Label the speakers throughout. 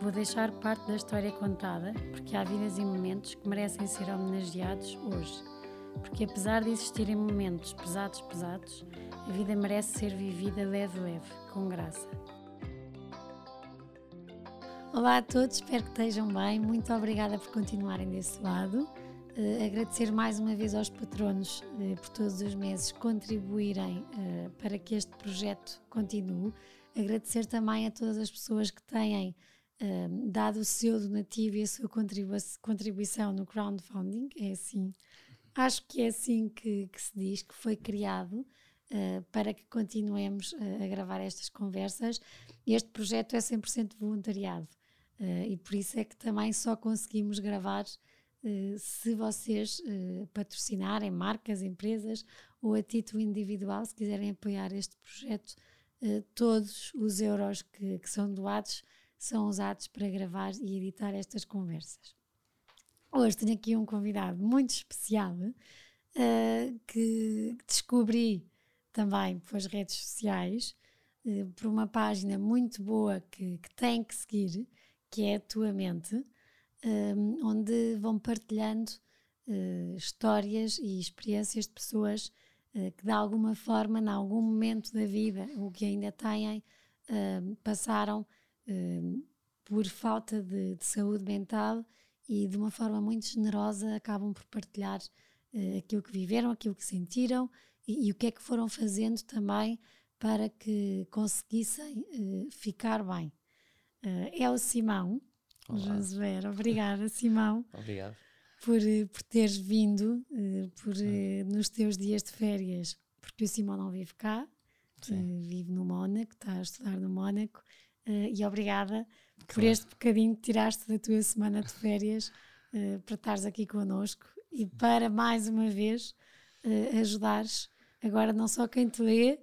Speaker 1: Vou deixar parte da história contada, porque há vidas e momentos que merecem ser homenageados hoje. Porque apesar de existirem momentos pesados, pesados, a vida merece ser vivida leve, leve, com graça. Olá a todos, espero que estejam bem. Muito obrigada por continuarem desse lado. Uh, agradecer mais uma vez aos patronos uh, por todos os meses contribuírem uh, para que este projeto continue. Agradecer também a todas as pessoas que têm dado o seu donativo e a sua contribui contribuição no crowdfunding. É assim, acho que é assim que, que se diz, que foi criado uh, para que continuemos uh, a gravar estas conversas. Este projeto é 100% voluntariado uh, e por isso é que também só conseguimos gravar se vocês patrocinarem marcas, empresas ou a título individual, se quiserem apoiar este projeto, todos os euros que, que são doados são usados para gravar e editar estas conversas. Hoje tenho aqui um convidado muito especial uh, que descobri também pelas redes sociais, uh, por uma página muito boa que, que tem que seguir, que é a Tua Mente, um, onde vão partilhando uh, histórias e experiências de pessoas uh, que de alguma forma, em algum momento da vida, ou que ainda têm, uh, passaram por falta de, de, saúde mental e de uma forma muito generosa acabam por partilhar aquilo que viveram, aquilo que sentiram e, e, o que é que foram fazendo também para que conseguissem uh, ficar bem. Uh, é o Simão, Olá. Josué. Obrigada, Simão.
Speaker 2: Obrigado.
Speaker 1: Por, eh, por teres vindo, uh, por nos teus dias de férias, porque o Simão não vive cá, vive no Mónaco, está a estudar no Mónaco, e obrigada claro. por este bocadinho que tiraste da tua semana de férias para estares aqui connosco e para mais uma vez ajudares Agora não só quem te lê,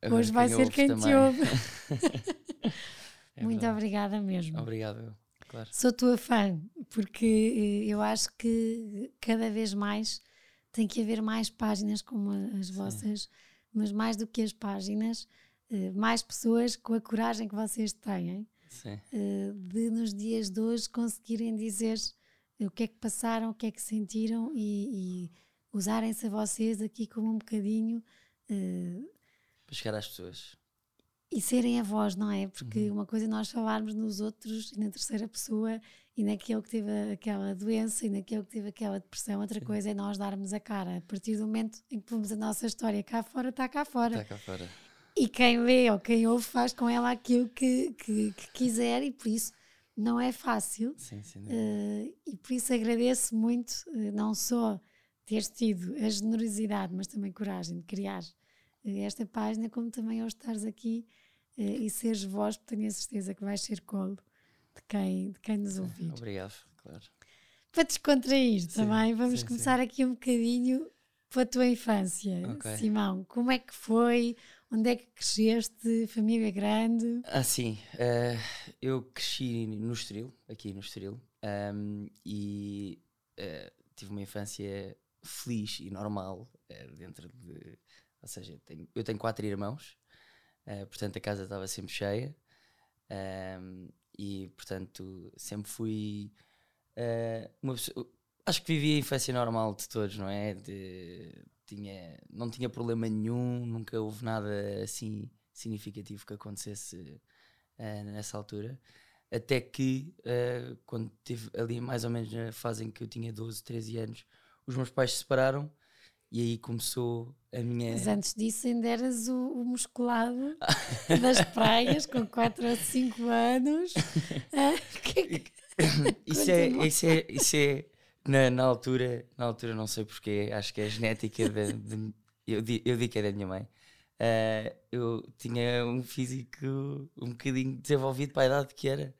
Speaker 1: Agora hoje vai ser quem também. te ouve. é Muito verdade. obrigada mesmo.
Speaker 2: Obrigado, claro.
Speaker 1: Sou tua fã, porque eu acho que cada vez mais tem que haver mais páginas como as vossas, Sim. mas mais do que as páginas, mais pessoas com a coragem que vocês têm Sim. Eh, de nos dias de hoje conseguirem dizer o que é que passaram, o que é que sentiram e, e usarem-se a vocês aqui como um bocadinho.
Speaker 2: Para chegar às pessoas.
Speaker 1: E serem a voz, não é? Porque uhum. uma coisa é nós falarmos nos outros e na terceira pessoa e naquele que teve aquela doença e naquele que teve aquela depressão, outra Sim. coisa é nós darmos a cara. A partir do momento em que pomos a nossa história cá fora, está cá fora.
Speaker 2: Está cá fora.
Speaker 1: E quem lê ou quem ouve faz com ela aquilo que, que, que quiser e por isso não é fácil.
Speaker 2: Sim, sim,
Speaker 1: uh, e por isso agradeço muito, uh, não só teres tido a generosidade, mas também coragem de criar eh, esta página, como também ao estares aqui uh, e seres vós, porque tenho a certeza que vais ser colo de quem, de quem nos ouvir.
Speaker 2: Obrigado, claro.
Speaker 1: Para descontrair também, vamos sim, começar aqui um bocadinho pela tua infância, okay. Simão. Como é que foi? Onde é que cresceste? Família grande?
Speaker 2: Ah, sim. Uh, eu cresci no Estoril, aqui no Estoril, um, e uh, tive uma infância feliz e normal uh, dentro de. Ou seja, tenho, eu tenho quatro irmãos, portanto a casa estava sempre cheia um, e, portanto, sempre fui uma pessoa. Acho que vivi a infância normal de todos, não é? De, tinha, não tinha problema nenhum, nunca houve nada assim significativo que acontecesse nessa altura até que uh, quando tive ali mais ou menos na fase em que eu tinha 12, 13 anos, os meus pais se separaram e aí começou a minha.
Speaker 1: Mas antes disso ainda eras o, o musculado das praias com 4 ou 5 anos. Ah,
Speaker 2: isso, é, isso é, isso é na, na, altura, na altura não sei porquê, acho que é genética de, de eu, eu digo que é da minha mãe. Uh, eu tinha um físico um bocadinho desenvolvido para a idade que era.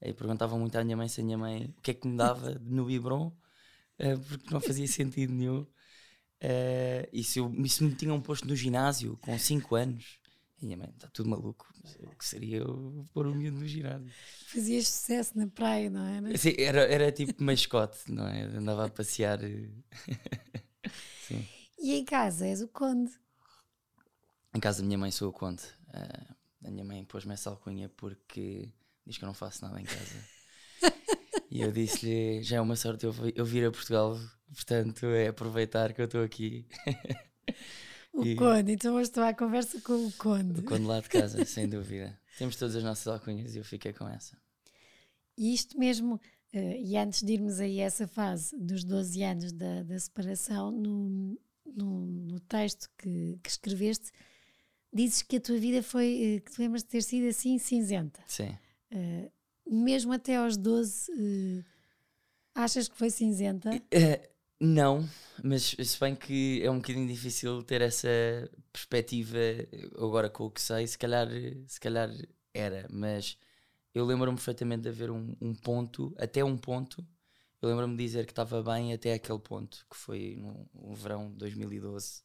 Speaker 2: Aí perguntavam muito à minha mãe se a minha mãe o que é que me dava no Bibron uh, porque não fazia sentido nenhum. Uh, e se, eu, se me tinham posto no ginásio com 5 anos, minha mãe, está tudo maluco. O que seria eu pôr o miúdo no ginásio?
Speaker 1: Fazias sucesso na praia, não é?
Speaker 2: Sim, era, era tipo mascote, não é? Andava a passear.
Speaker 1: Sim. E em casa és o conde?
Speaker 2: Em casa da minha mãe sou o conde. Uh, a minha mãe pôs-me essa alcunha porque diz que eu não faço nada em casa. e eu disse-lhe: já é uma sorte eu, eu vir a Portugal, portanto é aproveitar que eu estou aqui.
Speaker 1: o e... Conde, então hoje estou à conversa com o Conde.
Speaker 2: O Conde lá de casa, sem dúvida. Temos todas as nossas alcunhas e eu fiquei com essa.
Speaker 1: E isto mesmo, uh, e antes de irmos aí a essa fase dos 12 anos da, da separação, no, no, no texto que, que escreveste, dizes que a tua vida foi, uh, que te lembras de ter sido assim cinzenta.
Speaker 2: Sim.
Speaker 1: Uh, mesmo até aos 12, uh, achas que foi cinzenta?
Speaker 2: Uh, não, mas se bem que é um bocadinho difícil ter essa perspectiva agora com o que sei, se calhar, se calhar era, mas eu lembro-me perfeitamente de haver um, um, ponto, até um ponto, eu lembro-me de dizer que estava bem até aquele ponto, que foi no, no verão de 2012,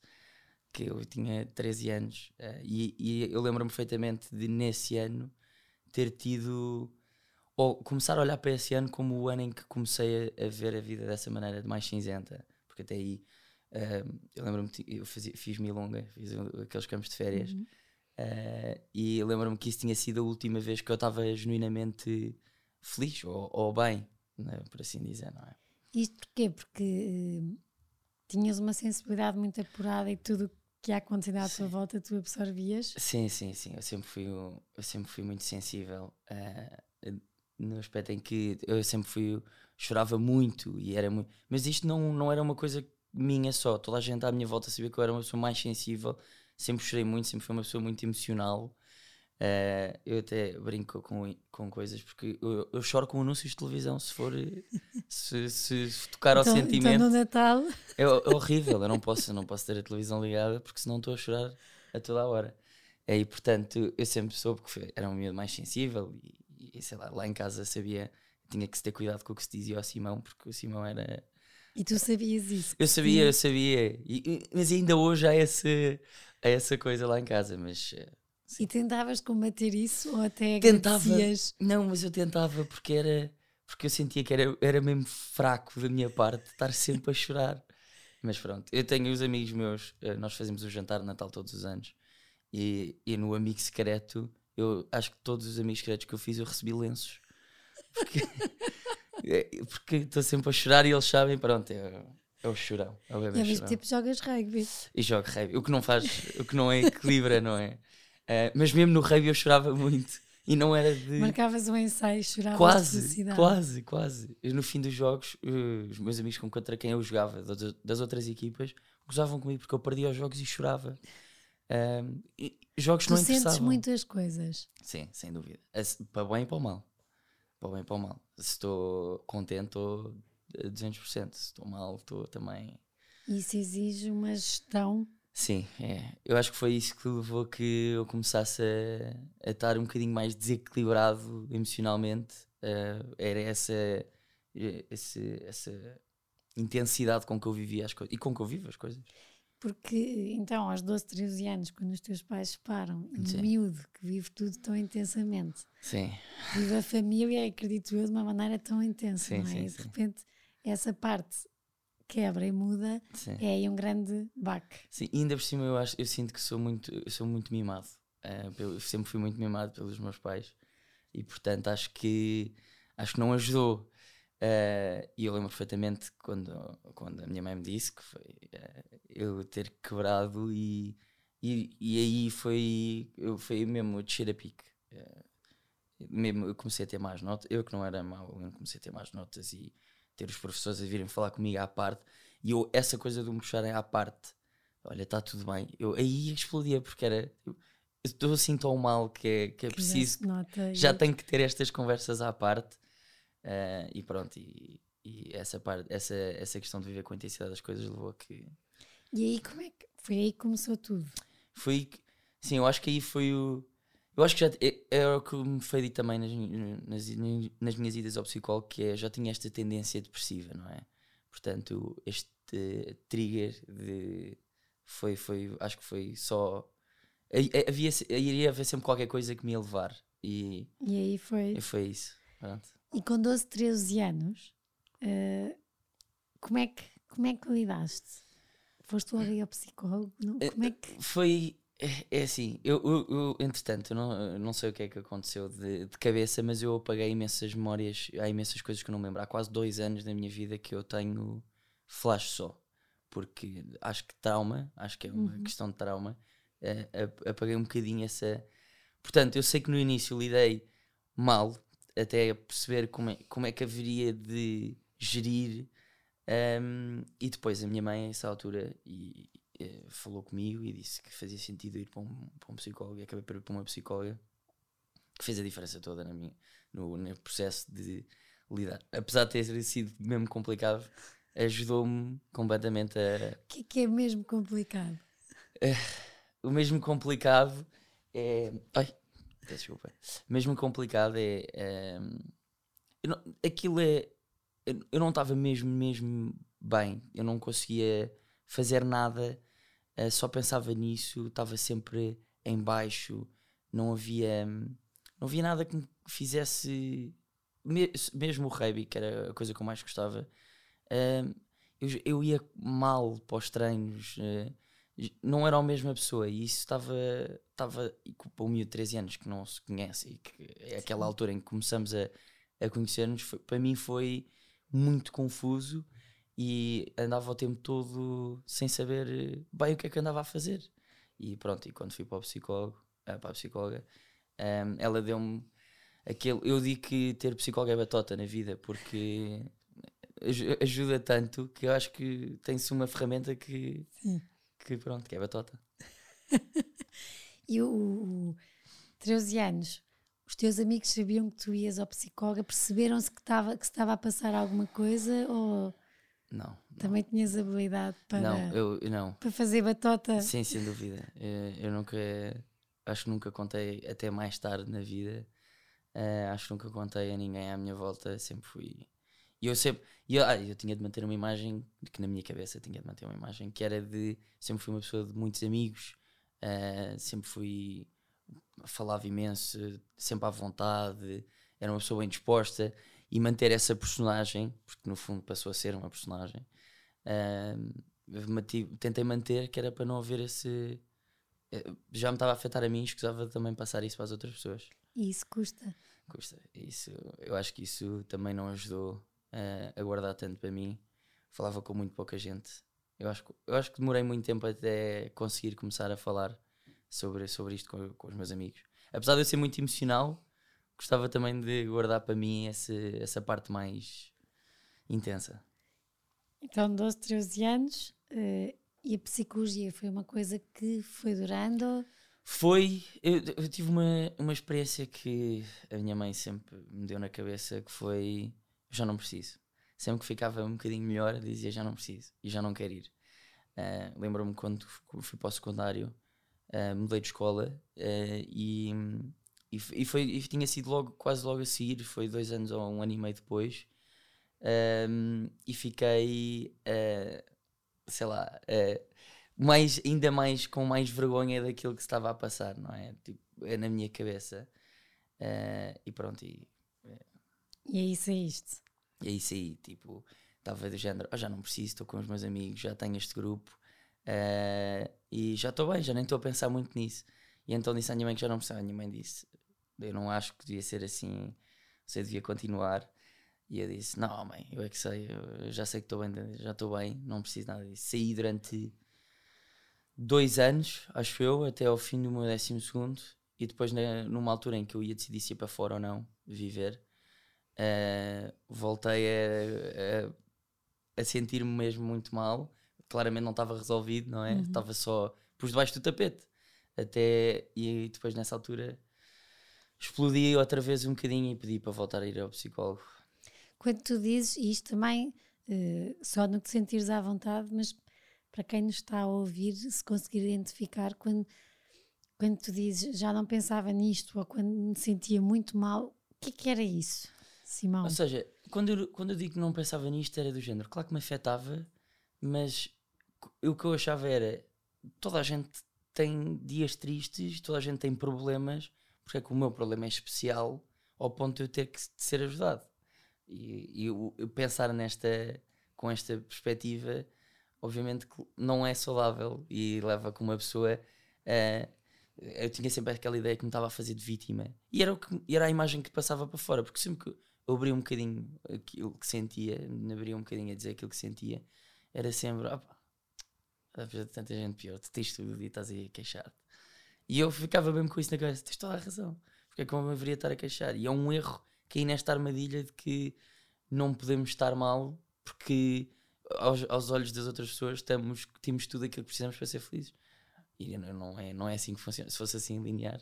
Speaker 2: que eu tinha 13 anos, uh, e, e eu lembro-me perfeitamente de nesse ano ter tido ou começar a olhar para esse ano como o ano em que comecei a, a ver a vida dessa maneira de mais cinzenta, porque até aí uh, eu lembro-me, eu fazia, fiz Milonga, fiz aqueles campos de férias, uhum. uh, e lembro-me que isso tinha sido a última vez que eu estava genuinamente feliz ou, ou bem, né, por assim dizer, não é?
Speaker 1: Isto porquê? Porque uh, tinhas uma sensibilidade muito apurada e tudo que há quantidade à tua volta tu absorvias?
Speaker 2: Sim, sim, sim. Eu sempre fui, eu sempre fui muito sensível. Uh, no aspecto em que eu sempre fui chorava muito e era muito mas isto não, não era uma coisa minha só. Toda a gente à minha volta sabia que eu era uma pessoa mais sensível sempre chorei muito sempre fui uma pessoa muito emocional. Uh, eu até brinco com, com coisas porque eu, eu, choro com anúncios de televisão se for se, se, tocar então, ao sentimento.
Speaker 1: então no Natal
Speaker 2: é, é, horrível eu não posso não posso ter a televisão ligada porque senão estou a chorar a toda a hora. E portanto eu sempre soube que era um medo mais sensível e e sei lá, lá em casa sabia, tinha que se ter cuidado com o que se dizia ao Simão, porque o Simão era.
Speaker 1: E tu sabias isso?
Speaker 2: Eu sabia, sim. eu sabia. E, mas ainda hoje há, esse, há essa coisa lá em casa, mas. Eh,
Speaker 1: sim. E tentavas combater isso ou até tentava
Speaker 2: Não, mas eu tentava porque era porque eu sentia que era, era mesmo fraco da minha parte estar sempre a chorar. Mas pronto, eu tenho os amigos meus, eh, nós fazemos o jantar de Natal todos os anos e, e no amigo secreto eu acho que todos os amigos secretos que eu fiz eu recebi lenços. Porque é, porque estou sempre a chorar e eles sabem, pronto, é, é o chorão. É o bebê
Speaker 1: e ao mesmo tempo jogas rugby.
Speaker 2: E jogo rugby. O que não faz, o que não é equilibra, não é? Uh, mas mesmo no rugby eu chorava muito. E não era de.
Speaker 1: Marcavas um ensaio e choravas
Speaker 2: quase, Quase, quase. Eu, no fim dos jogos, os meus amigos com contra quem eu jogava, das outras equipas, gozavam comigo porque eu perdia os jogos e chorava. Um, jogos
Speaker 1: tu
Speaker 2: não
Speaker 1: interessavam. sentes muitas coisas.
Speaker 2: Sim, sem dúvida. Para bem e para o mal. Para bem e para o mal. Se estou contente, estou a 200%. Se estou mal, estou também.
Speaker 1: Isso exige uma gestão.
Speaker 2: Sim, é. Eu acho que foi isso que levou que eu começasse a, a estar um bocadinho mais desequilibrado emocionalmente. Uh, era essa, essa, essa intensidade com que eu vivia as coisas e com que eu vivo as coisas.
Speaker 1: Porque então, aos 12, 13 anos, quando os teus pais separam, um miúdo que vive tudo tão intensamente,
Speaker 2: sim.
Speaker 1: vive a família, acredito eu, de uma maneira tão intensa, sim, não é? Sim, e de repente, essa parte quebra e muda, é aí um grande baque.
Speaker 2: Sim, e ainda por cima eu, acho, eu sinto que sou muito, sou muito mimado. Pelo, sempre fui muito mimado pelos meus pais e portanto acho que acho que não ajudou Uh, e eu lembro perfeitamente quando, quando a minha mãe me disse que foi uh, eu ter quebrado e, e, e, aí foi, eu, foi mesmo descer a pique. Uh, mesmo eu comecei a ter mais notas, eu que não era mau, eu comecei a ter mais notas e ter os professores a virem falar comigo à parte. E eu, essa coisa de me puxarem à parte, olha, está tudo bem, eu aí explodia porque era. Eu, estou assim tão mal que é, que é que preciso. Já tenho que ter estas conversas à parte Uh, e pronto, e, e, essa, parte, essa, essa questão de viver com a intensidade das coisas levou a que.
Speaker 1: E aí, como é que. Foi aí que começou tudo?
Speaker 2: Foi. Sim, eu acho que aí foi o. Eu acho que já. É, é o que me foi dito também nas, nas, nas minhas idas ao psicólogo, que é já tinha esta tendência depressiva, não é? Portanto, este trigger de foi, foi, acho que foi só. Havia, iria haver sempre qualquer coisa que me ia levar. E,
Speaker 1: e aí foi.
Speaker 2: E foi isso. Pronto.
Speaker 1: E com 12, 13 anos, uh, como, é que, como é que lidaste? Foste aí ao psicólogo? Não? Como é que.
Speaker 2: Foi. É, é assim, eu, eu, eu entretanto, não, não sei o que é que aconteceu de, de, cabeça, mas eu apaguei imensas memórias, há imensas coisas que eu não lembro. Há quase dois anos da minha vida que eu tenho flash só, porque acho que trauma, acho que é uma uhum. questão de trauma, apaguei um bocadinho essa. Portanto, eu sei que no início lidei mal, até perceber como é, como é que haveria de gerir, um, e depois a minha mãe, a essa altura, e, eh, falou comigo e disse que fazia sentido ir para um, para um psicólogo e acabei por ir para uma psicóloga que fez a diferença toda na minha, no, no processo de lidar. Apesar de ter sido mesmo complicado, ajudou-me completamente a.
Speaker 1: O que é, que é mesmo complicado?
Speaker 2: o mesmo complicado é. Ai, desculpa. Mesmo complicado é. é não, aquilo é. Eu não estava mesmo, mesmo bem. Eu não conseguia fazer nada uh, só pensava nisso, estava sempre em baixo, não havia, não havia nada que me fizesse, mesmo o rugby, que era a coisa que eu mais gostava, uh, eu, eu ia mal para os treinos, uh, não era a mesma pessoa e isso estava, estava para o miúdo de 13 anos que não se conhece e que é aquela altura em que começamos a, a conhecer-nos, para mim foi muito confuso e andava o tempo todo sem saber bem o que é que andava a fazer. E pronto, e quando fui para o psicólogo, ah, para a psicóloga, um, ela deu-me aquele. Eu digo que ter psicólogo é batota na vida, porque ajuda tanto que eu acho que tem-se uma ferramenta que, Sim. que pronto, que é batota.
Speaker 1: e o, o 13 anos, os teus amigos sabiam que tu ias ao psicólogo, perceberam-se que, estava, que se estava a passar alguma coisa ou
Speaker 2: não.
Speaker 1: Também não. tinhas habilidade para,
Speaker 2: não, eu, não.
Speaker 1: para fazer batota?
Speaker 2: Sim, sem dúvida. Eu, eu nunca, acho que nunca contei até mais tarde na vida. Uh, acho que nunca contei a ninguém à minha volta. Sempre fui. E eu sempre. Eu, ah, eu tinha de manter uma imagem, que na minha cabeça tinha de manter uma imagem, que era de. Sempre fui uma pessoa de muitos amigos, uh, sempre fui. Falava imenso, sempre à vontade, era uma pessoa bem disposta e manter essa personagem, porque no fundo passou a ser uma personagem, uh, tentei manter que era para não haver esse. Eh, já me estava a afetar a mim, escusava também passar isso para as outras pessoas.
Speaker 1: E isso custa?
Speaker 2: Custa. Isso, eu acho que isso também não ajudou uh, a guardar tanto para mim. Falava com muito pouca gente. Eu acho, eu acho que demorei muito tempo até conseguir começar a falar sobre, sobre isto com, com os meus amigos. Apesar de eu ser muito emocional, gostava também de guardar para mim esse, essa parte mais intensa.
Speaker 1: Então, 12, 13 anos, uh, e a psicologia foi uma coisa que foi durando?
Speaker 2: Foi, eu, eu, tive uma, uma experiência que a minha mãe sempre me deu na cabeça que foi, já não preciso. Sempre que ficava um bocadinho melhor, dizia já não preciso e já não quero ir. Uh, Lembro-me quando fui para o secundário, uh, mudei de escola e e, e, foi, e tinha sido logo, quase logo a seguir, foi dois anos ou um ano e meio depois. E fiquei, uh, sei lá, uh, mais, ainda mais com mais vergonha daquilo que estava a passar, não é? Tipo, é na minha cabeça. Uh, e pronto. E,
Speaker 1: e aí saíste.
Speaker 2: E aí saí, tipo, estava do género, oh, já não preciso, estou com os meus amigos, já tenho este grupo e já estou bem, já nem estou a pensar muito nisso. E então disse à minha mãe que já não precisava. A minha mãe disse: eu não acho que devia ser assim, você devia continuar. E eu disse: Não, mãe, eu é que sei, eu já sei que estou bem, já estou bem, não preciso nada disso. Saí durante dois anos, acho eu, até ao fim do meu décimo segundo. E depois, numa altura em que eu ia decidir se ia para fora ou não viver, uh, voltei a, a, a sentir-me mesmo muito mal. Claramente não estava resolvido, não é? Uhum. Estava só por debaixo do tapete. Até, e depois nessa altura explodi outra vez um bocadinho e pedi para voltar a ir ao psicólogo.
Speaker 1: Quando tu dizes isto também, uh, só no que te sentires à vontade, mas para quem nos está a ouvir, se conseguir identificar, quando, quando tu dizes já não pensava nisto ou quando me sentia muito mal, o que é que era isso, Simão?
Speaker 2: Ou seja, quando eu, quando eu digo que não pensava nisto, era do género. Claro que me afetava, mas o que eu achava era: toda a gente tem dias tristes, toda a gente tem problemas, porque é que o meu problema é especial ao ponto de eu ter que ser ajudado. E, e eu, eu pensar nesta, com esta perspectiva, obviamente que não é saudável e leva com uma pessoa a. eu tinha sempre aquela ideia que me estava a fazer de vítima. E era, o que, era a imagem que passava para fora, porque sempre que eu abria um bocadinho aquilo que sentia, me abria um bocadinho a dizer aquilo que sentia, era sempre, opa, de tanta gente pior, tu tens tudo e estás aí a queixar-te. E eu ficava mesmo com isso na cabeça, tens toda a razão, porque é que eu me deveria estar a queixar? E é um erro cair nesta armadilha de que não podemos estar mal porque aos, aos olhos das outras pessoas estamos, temos tudo aquilo que precisamos para ser felizes. E não é, não é assim que funciona. Se fosse assim linear.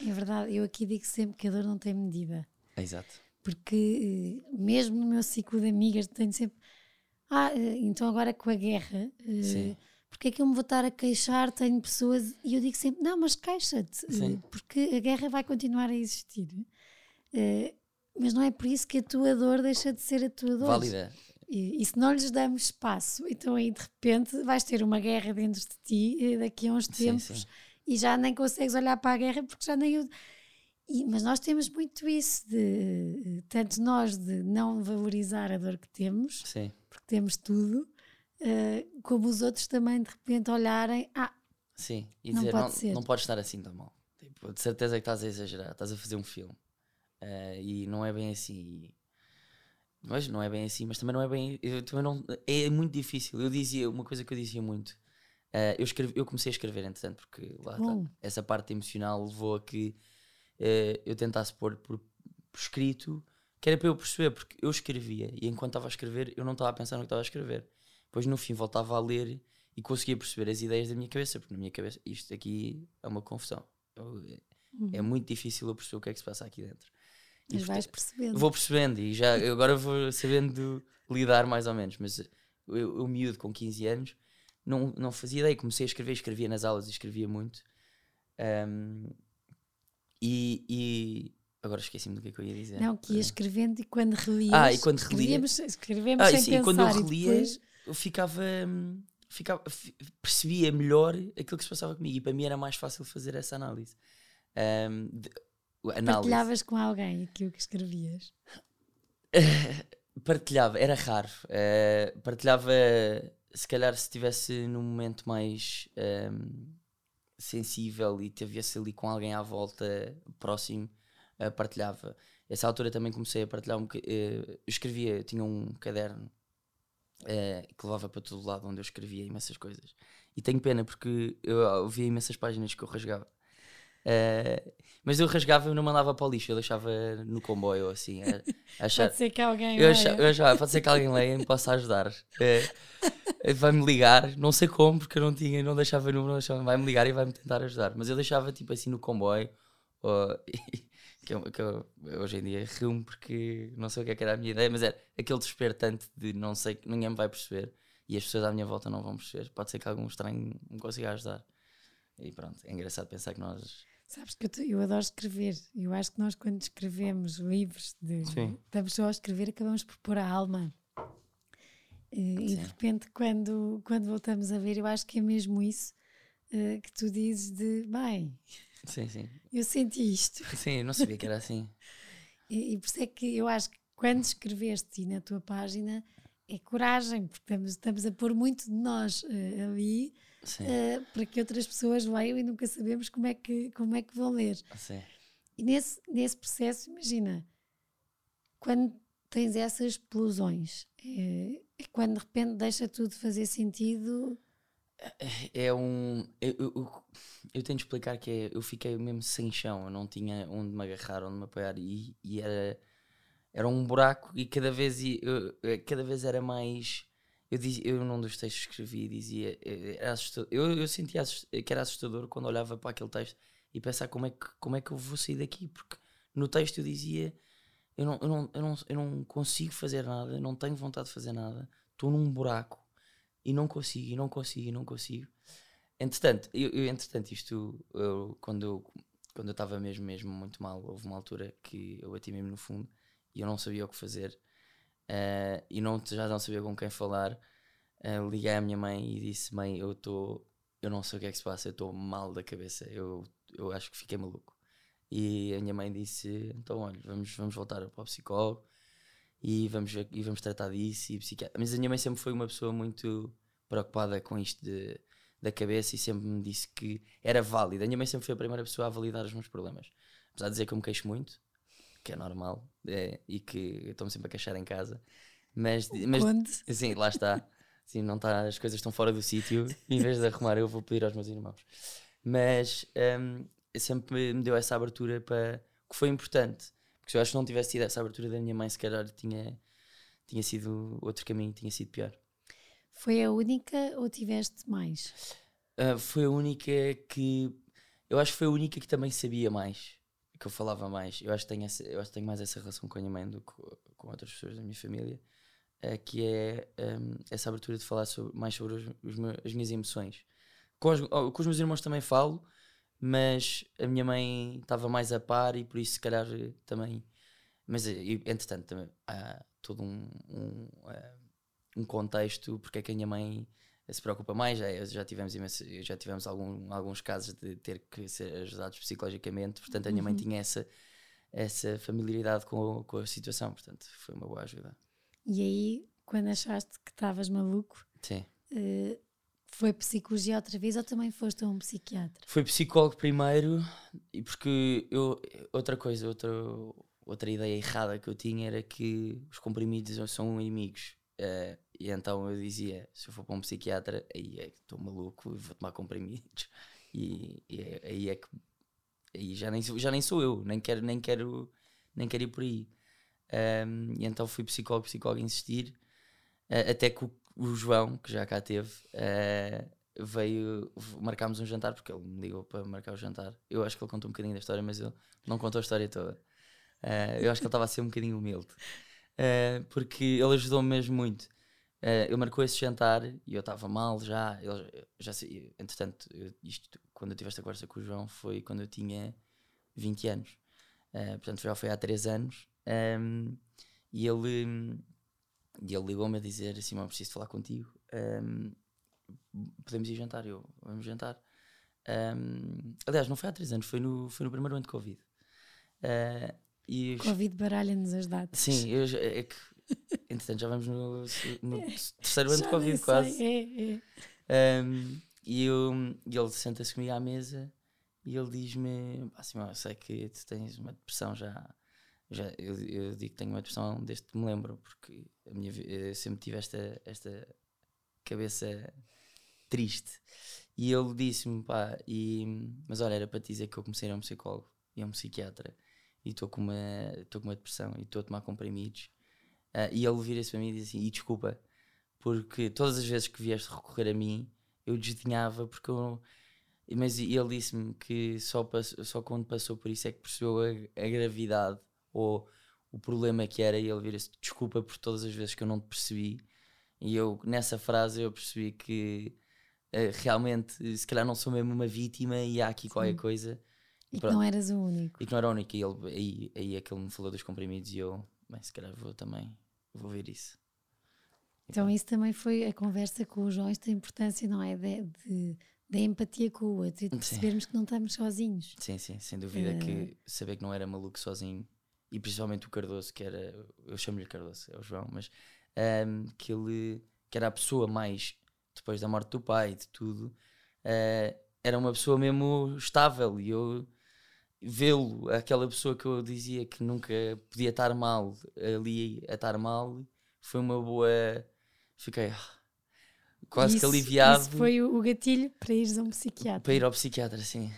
Speaker 1: É verdade, eu aqui digo sempre que a dor não tem medida.
Speaker 2: Exato.
Speaker 1: Porque eh, mesmo no meu ciclo de amigas tenho sempre. Ah, eh, então agora com a guerra. Eh, Sim porque é que eu me vou estar a queixar? Tenho pessoas. E eu digo sempre: não, mas queixa-te, porque a guerra vai continuar a existir. Mas não é por isso que a tua dor deixa de ser a tua dor.
Speaker 2: Válida.
Speaker 1: E, e, se não lhes damos espaço, então aí de repente vais ter uma guerra dentro de ti daqui a uns tempos sim, sim. e já nem consegues olhar para a guerra porque já nem. E, mas nós temos muito isso de tanto nós de não valorizar a dor que temos,
Speaker 2: sim.
Speaker 1: porque temos tudo, uh, como os outros também de repente olharem, ah,
Speaker 2: sim, e não dizer, pode não, ser. não pode estar assim tão mal. Tipo, de certeza que estás a exagerar, estás a fazer um filme uh, e não é bem assim. Mas não é bem assim, mas também não é bem. Eu, também não, é muito difícil. Eu dizia, uma coisa que eu dizia muito. Uh, eu, escrevi, eu comecei a escrever, entretanto, porque lá tá, essa parte emocional levou a que uh, eu tentasse pôr por, por, escrito, que era para eu perceber, porque eu escrevia e enquanto estava a escrever, eu não estava a pensar no que estava a escrever. Depois no fim voltava a ler e conseguia perceber as ideias da minha cabeça, porque na minha cabeça isto aqui é uma confusão. Eu, uhum. É muito difícil eu perceber o que é que se passa aqui dentro.
Speaker 1: E, mas vais percebendo.
Speaker 2: Vou percebendo e já agora vou sabendo lidar mais ou menos. Mas eu, eu miúdo com 15 anos não, não fazia ideia. Comecei a escrever, escrevia nas aulas e escrevia muito. Um, e, e, agora esqueci-me do que, é que eu ia dizer.
Speaker 1: Não, que ia escrevendo e quando relias.
Speaker 2: Ah, e quando relia.
Speaker 1: Escrevemos ah, sem sim, pensar. E
Speaker 2: quando eu relia, depois eu ficava, ficava, percebia melhor aquilo que se passava comigo e para mim era mais fácil fazer essa análise. Um, de,
Speaker 1: análise. Partilhavas com alguém aquilo que escrevias?
Speaker 2: partilhava, era raro. Uh, partilhava, se calhar, se estivesse num momento mais um, sensível e tivesse ali com alguém à volta, próximo, uh, partilhava. Essa altura também comecei a partilhar um uh, eu escrevia, eu tinha um caderno uh, que levava para todo lado onde eu escrevia imensas coisas. E tenho pena porque eu via imensas páginas que eu rasgava. Uh, mas eu rasgava e não mandava para o lixo, eu deixava no comboio assim. A,
Speaker 1: achar, pode ser que alguém
Speaker 2: eu achava, eu achava, pode ser que alguém leia e me possa ajudar. Uh, vai-me ligar, não sei como, porque eu não tinha, não deixava número, vai-me ligar e vai-me tentar ajudar. Mas eu deixava tipo assim no comboio. Uh, que, eu, que eu, hoje em dia rio porque não sei o que, é que era a minha ideia, mas era aquele desespero tanto de não sei, ninguém me vai perceber e as pessoas à minha volta não vão perceber. Pode ser que algum estranho me consiga ajudar. E pronto, é engraçado pensar que nós.
Speaker 1: Sabes que eu, eu adoro escrever. Eu acho que nós, quando escrevemos livros de, Sim. da pessoa a escrever, acabamos por pôr a alma. E, e, de repente, quando, quando voltamos a ver, eu acho que é mesmo isso uh, que tu dizes de bem,
Speaker 2: Sim, sim.
Speaker 1: Eu senti isto.
Speaker 2: Sim, eu não sabia que era assim.
Speaker 1: e, e por isso é que eu acho que quando escreveste na tua página é coragem, porque estamos, estamos a pôr muito de nós uh, ali uh, para que outras pessoas leiam e nunca sabemos como é que, como é que vão ler.
Speaker 2: Sim.
Speaker 1: E nesse, nesse processo, imagina, quando tens essas explosões, é, é quando de repente deixa tudo fazer sentido
Speaker 2: é um. Eu, eu, eu, tenho de explicar que é, eu fiquei mesmo sem chão, eu não tinha onde me agarrar, onde me apoiar, e, e era, era um buraco, e cada vez, eu, cada vez era mais. Eu, dizia, eu num dos textos que escrevi dizia. Era eu, eu sentia que era assustador quando olhava para aquele texto e pensar como é que, como é que eu vou sair daqui, porque no texto eu dizia. Eu não, eu, não, eu, não, eu não consigo fazer nada, não tenho vontade de fazer nada, estou num buraco e não consigo, e não consigo, e não consigo. Entretanto, eu, eu entretanto isto, eu, quando eu quando eu estava mesmo, mesmo muito mal, houve uma altura que eu bati mesmo no fundo e eu não sabia o que fazer. Uh, e não, já não sabia com quem falar, uh, liguei à minha mãe e disse: Mãe, eu estou. Eu não sei o que é que se passa, eu estou mal da cabeça, eu, eu acho que fiquei maluco. E a minha mãe disse: Então, olha, vamos, vamos voltar para o psicólogo e vamos, e vamos tratar disso. E psiquiatra. Mas a minha mãe sempre foi uma pessoa muito preocupada com isto de, da cabeça e sempre me disse que era válido. A minha mãe sempre foi a primeira pessoa a validar os meus problemas. Apesar de dizer que eu me queixo muito, que é normal, é, e que estou-me sempre a queixar em casa. Mas, mas sim, lá está. Sim, não está, as coisas estão fora do sítio. Em vez de arrumar, eu vou pedir aos meus irmãos. Mas um, sempre me deu essa abertura para que foi importante. Porque se eu acho que não tivesse tido essa abertura da minha mãe, se calhar tinha, tinha sido outro caminho, tinha sido pior.
Speaker 1: Foi a única ou tiveste mais?
Speaker 2: Uh, foi a única que. Eu acho que foi a única que também sabia mais que eu falava mais. Eu acho que tenho, essa, eu acho que tenho mais essa relação com a minha mãe do que com outras pessoas da minha família, é, que é um, essa abertura de falar sobre, mais sobre os, os meus, as minhas emoções. Com os, com os meus irmãos também falo, mas a minha mãe estava mais a par e por isso, se calhar, também. Mas, entretanto, também, há todo um, um, eh, um contexto porque é que a minha mãe se preocupa mais. Já, já tivemos, imenso, já tivemos algum, alguns casos de ter que ser ajudados psicologicamente, portanto a minha mãe uhum. tinha essa, essa familiaridade com, com a situação, portanto foi uma boa ajuda.
Speaker 1: E aí, quando achaste que estavas maluco,
Speaker 2: Sim.
Speaker 1: Uh, foi psicologia outra vez ou também foste a um psiquiatra?
Speaker 2: Foi psicólogo primeiro, e porque eu, outra coisa, outra, outra ideia errada que eu tinha era que os comprimidos são inimigos. Uh, e então eu dizia: se eu for para um psiquiatra, aí é que estou maluco vou tomar comprimidos. E, e é, aí é que. Aí já nem, já nem sou eu, nem quero, nem quero, nem quero ir por aí. Um, e então fui psicólogo, psicólogo insistir, uh, até que o, o, João, que já cá teve, uh, veio, marcámos um jantar, porque ele me ligou para marcar o jantar. Eu acho que ele contou um bocadinho da história, mas ele não contou a história toda. Uh, eu acho que ele estava a ser um bocadinho humilde. Uh, porque ele ajudou-me mesmo muito. Uh, ele marcou esse jantar e eu estava mal já. Ele, já sei, entretanto, eu, isto, quando eu tive esta conversa com o João foi quando eu tinha 20 anos. Uh, portanto, já foi há 3 anos. Um, ehm, e ele, e ele ligou-me a dizer assim: Eu preciso falar contigo. Um, ehm, podemos ir jantar? Eu, vamos jantar. Um, ehm, aliás, não foi há 3 anos, foi no, foi no primeiro ano de Covid. Uh,
Speaker 1: e Covid baralha-nos as datas.
Speaker 2: Sim, eu, é que entretanto já vamos no, no terceiro ano de Covid quase.
Speaker 1: É, é.
Speaker 2: Um, e, eu, e ele senta-se comigo à mesa e ele diz-me: assim, eu sei que tu tens uma depressão já. já eu, eu digo que tenho uma depressão desde que me lembro, porque a minha, eu sempre tive esta, esta cabeça triste. E ele disse-me: pá, e, mas olha, era para te dizer que eu comecei a ir a um psicólogo e a um psiquiatra e estou com, uma, com uma depressão e estou a tomar comprimidos. Uh, e ele vira-se para mim e diz assim: e desculpa, porque todas as vezes que vieste recorrer a mim, eu desdenhava porque eu. Mas ele disse-me que só, passou, só quando passou por isso é que percebeu a, a gravidade ou o problema que era. E ele vira-se: desculpa por todas as vezes que eu não te percebi. E eu, nessa frase, eu percebi que uh, realmente, se calhar, não sou mesmo uma vítima e há aqui Sim. qualquer coisa
Speaker 1: e que não eras o único.
Speaker 2: E que não era o único. E ele, aí, aí é que ele me falou dos comprimidos e eu, bem, se calhar vou também, vou ver isso.
Speaker 1: Então, isso também foi a conversa com os jovens da importância, não é? De, de, da empatia com o outro e de percebermos que não estamos sozinhos.
Speaker 2: Sim, sim, sem dúvida uh... que saber que não era maluco sozinho e principalmente o Cardoso, que era, eu chamo-lhe Cardoso, é o João, mas um, ehm, que ele, que era a pessoa mais, depois da morte do pai, de tudo, uh, era uma pessoa mesmo estável e eu vê-lo, aquela pessoa que eu dizia que nunca podia estar mal, ali a estar mal, foi uma boa. Fiquei ah, quase isso, que aliviado. Isso
Speaker 1: foi o gatilho para ires a um psiquiatra.
Speaker 2: Para ir ao psiquiatra, sim.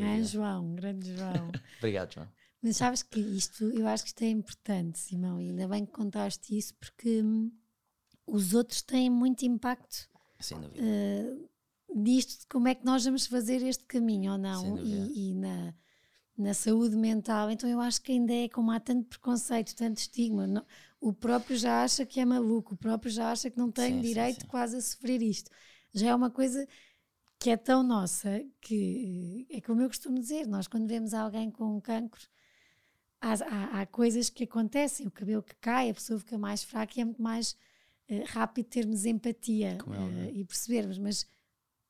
Speaker 1: Ah, João, grande João.
Speaker 2: Obrigado, João.
Speaker 1: Mas sabes que isto, eu acho que isto é importante, Simão, e ainda bem que contaste isso, porque hum, os outros têm muito impacto.
Speaker 2: Sem dúvida. Uh,
Speaker 1: disto, de como é que nós vamos fazer este caminho ou não. E, e na, na saúde mental, então eu acho que ainda é como há tanto preconceito, tanto estigma. Não, o próprio já acha que é maluco, o próprio já acha que não tem sim, direito sim, sim. quase a sofrer isto. Já é uma coisa que é tão nossa que é como eu costumo dizer, nós quando vemos alguém com um cancro, há, há, há, coisas que acontecem, o cabelo que cai, a pessoa fica mais fraca e é muito mais uh, rápido termos empatia uh, e percebermos, mas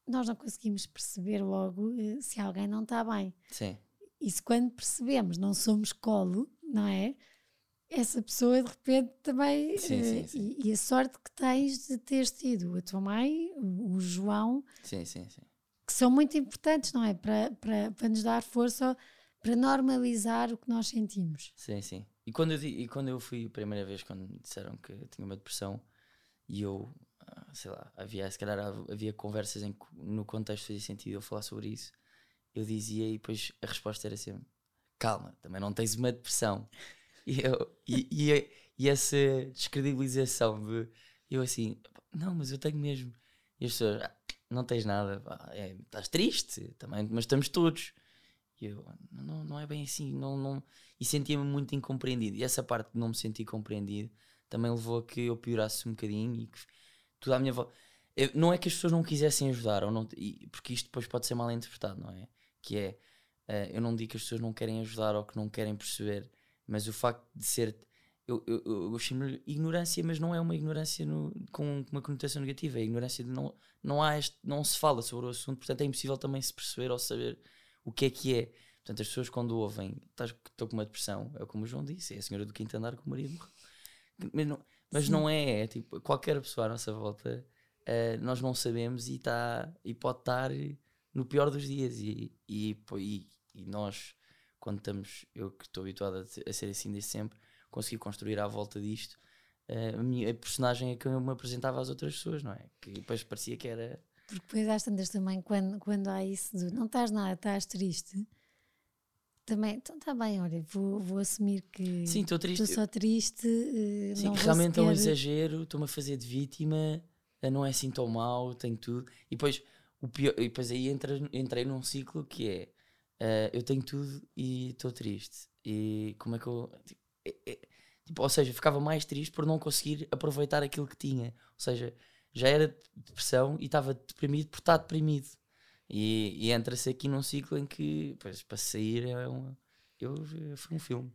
Speaker 1: nós não conseguimos perceber logo uh, se alguém não está bem.
Speaker 2: Sim.
Speaker 1: E se quando percebemos não somos colo, não é? Essa pessoa de repente também.
Speaker 2: Sim, sim, sim.
Speaker 1: E, e, a sorte que tens de ter tido a tua mãe, o, João.
Speaker 2: Sim, sim, sim.
Speaker 1: Que são muito importantes, não é? Para, para, para nos dar força para normalizar o que nós sentimos.
Speaker 2: Sim, sim. E quando eu, e quando eu fui a primeira vez, quando disseram que tinha uma depressão, e eu, ah, sei lá, havia, se calhar havia conversas em que no contexto fazia sentido eu falar sobre isso, eu dizia e depois a resposta era sempre: calma, também não tens uma depressão. E, eu, e, e, e essa descredibilização de eu assim, não, mas eu tenho mesmo. E as pessoas, ah, não tens nada, é, estás triste também, mas estamos todos. E eu, não, não é bem assim, não, não... e sentia-me muito incompreendido. E essa parte de não me sentir compreendido também levou a que eu piorasse um bocadinho e que tudo à minha volta. Não é que as pessoas não quisessem ajudar, ou não, porque isto depois pode ser mal interpretado, não é? Que é, uh, eu não digo que as pessoas não querem ajudar ou que não querem perceber, mas o facto de ser. Eu, eu, eu, eu chamo-lhe ignorância, mas não é uma ignorância no, com uma conotação negativa, é ignorância de não, não, há este, não se fala sobre o assunto, portanto é impossível também se perceber ou saber o que é que é. Portanto, as pessoas quando ouvem, estou com uma depressão, é como o João disse, é a senhora do quinto andar com o marido Mas não, mas não é, é, tipo, qualquer pessoa à nossa volta, uh, nós não sabemos e, tá, e pode estar no pior dos dias. E, e, e, e nós, quando estamos, eu que estou habituado a, a, ser assim desde sempre, consegui construir à volta disto. Uh, a, minha, a personagem é que eu me apresentava às outras pessoas, não é? Que depois parecia que era
Speaker 1: porque depois às tantas também, quando, quando há isso de não estás nada, estás triste, também, então está bem, olha, vou, vou assumir que
Speaker 2: Sim, estou triste.
Speaker 1: Estou só triste. Uh,
Speaker 2: Sim, que realmente sequer... é um exagero, estou-me a fazer de vítima, eh, não é assim tão mal, tenho tudo. E depois, o pior, e depois aí entra, entrei num ciclo que é uh, eu tenho tudo e estou triste. E como é que eu. Tipo, é, é, tipo, ou seja, ficava mais triste por não conseguir aproveitar aquilo que tinha. Ou seja, já era depressão e estava deprimido por estar deprimido. E, e entra-se aqui num ciclo em que, pois, para sair, é uma, eu, foi um filme.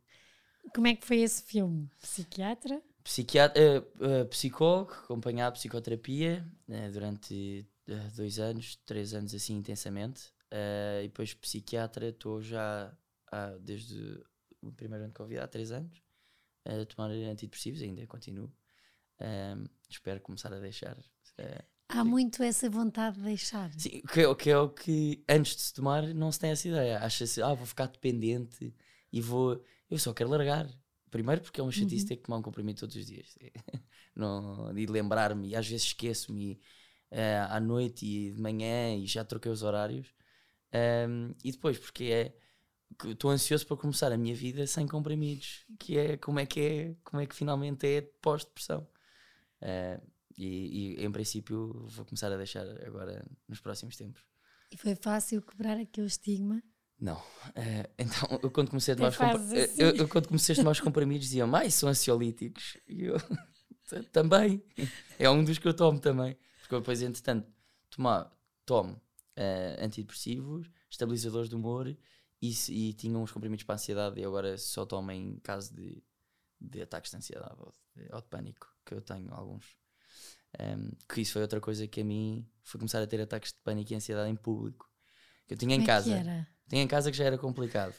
Speaker 1: Como é que foi esse filme? Psiquiatra?
Speaker 2: Psiquiatra, uh, uh, psicólogo, acompanhado psicoterapia uh, durante dois anos, três anos assim intensamente. e depois psiquiatra, estou já há, desde o primeiro ano que ouvi, há três anos, a tomar antidepressivos, ainda continuo. Um, espero começar a deixar. Uh,
Speaker 1: Há muito essa vontade de deixar.
Speaker 2: Sim, que, é, que é o que antes de se tomar não se tem essa ideia. Acha-se, ah, vou ficar dependente e vou. Eu só quero largar. Primeiro porque é um chatice uhum. ter que tomar um comprimido todos os dias. não, e lembrar-me, e às vezes esqueço-me uh, à noite e de manhã e já troquei os horários. Um, e depois porque é estou ansioso para começar a minha vida sem comprimidos, que é como é que é, como é que finalmente é pós-depressão. Uh, e, e, em princípio vou começar a deixar agora nos próximos tempos.
Speaker 1: E foi fácil quebrar aquele estigma?
Speaker 2: Não. Uh, então, eu quando comecei a tomar, os, assim. eu, eu, quando comecei a tomar os comprimidos diziam, mais são ansiolíticos. E eu também. É um dos que eu tomo também. Porque eu depois, entretanto, tomar, tomo uh, antidepressivos, estabilizadores do humor e, e tinha uns comprimidos para a ansiedade e agora só tomo em caso de, de ataques de ansiedade ou de, ou de pânico que eu tenho alguns. Um, que isso foi outra coisa que a mim foi começar a ter ataques de pânico e ansiedade em público. Que eu tinha Como em é casa. É tinha em casa que já era complicado.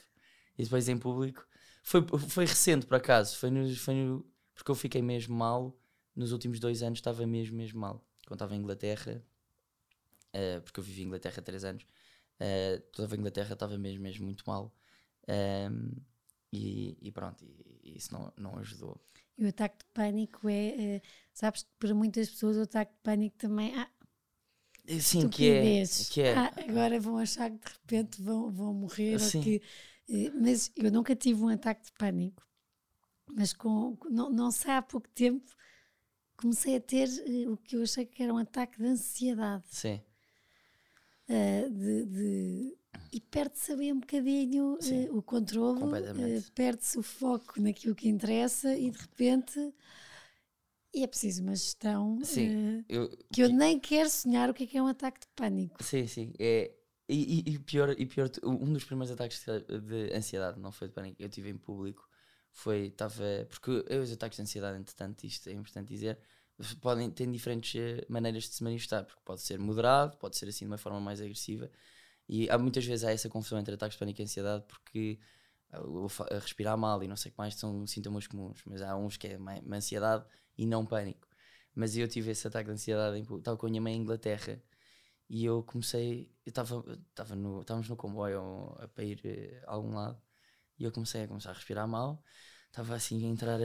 Speaker 2: E depois em público. Foi, foi recente por acaso. Foi no, foi no, porque eu fiquei mesmo mal. Nos últimos dois anos estava mesmo, mesmo mal. Quando estava em Inglaterra, uh, porque eu vivi em Inglaterra há três anos, uh, toda a Inglaterra estava mesmo, mesmo muito mal. Um, e, e, pronto, e, e isso não, não ajudou.
Speaker 1: E o ataque de pânico é, uh, sabes, para muitas pessoas o ataque de pânico também. Ah,
Speaker 2: Sim, que é, que é.
Speaker 1: Ah, agora vão achar que de repente vão, vão morrer. Que, uh, mas eu nunca tive um ataque de pânico. Mas com, não, não sei, há pouco tempo comecei a ter uh, o que eu achei que era um ataque de ansiedade.
Speaker 2: Sim.
Speaker 1: de, de e perde-se ali um bocadinho uh, o controle, uh, perde-se o foco naquilo que interessa e de repente e é preciso uma gestão sim, uh, eu, que eu nem quero sonhar o que é, que é um ataque de pânico.
Speaker 2: Sim, sim. É, e, e, pior, e pior, um dos primeiros ataques de ansiedade, não foi de pânico, eu tive em público, foi, estava, porque os ataques de ansiedade, entretanto, isto é importante dizer, podem ter diferentes eh, maneiras de se manifestar, porque pode ser moderado, pode ser assim de uma forma mais agressiva, e há muitas vezes há essa confusão entre ataques de pânico e ansiedade, porque a respirar mal e não sei o que mais são sintomas comuns, mas há uns que é uma ansiedade e não pânico. Mas eu tive esse ataque de ansiedade, estava com a minha mãe em Inglaterra e eu comecei, eu estava, estava no, estávamos no comboio a, para ir eh, a algum lado e eu comecei a começar a respirar mal, estava assim a entrar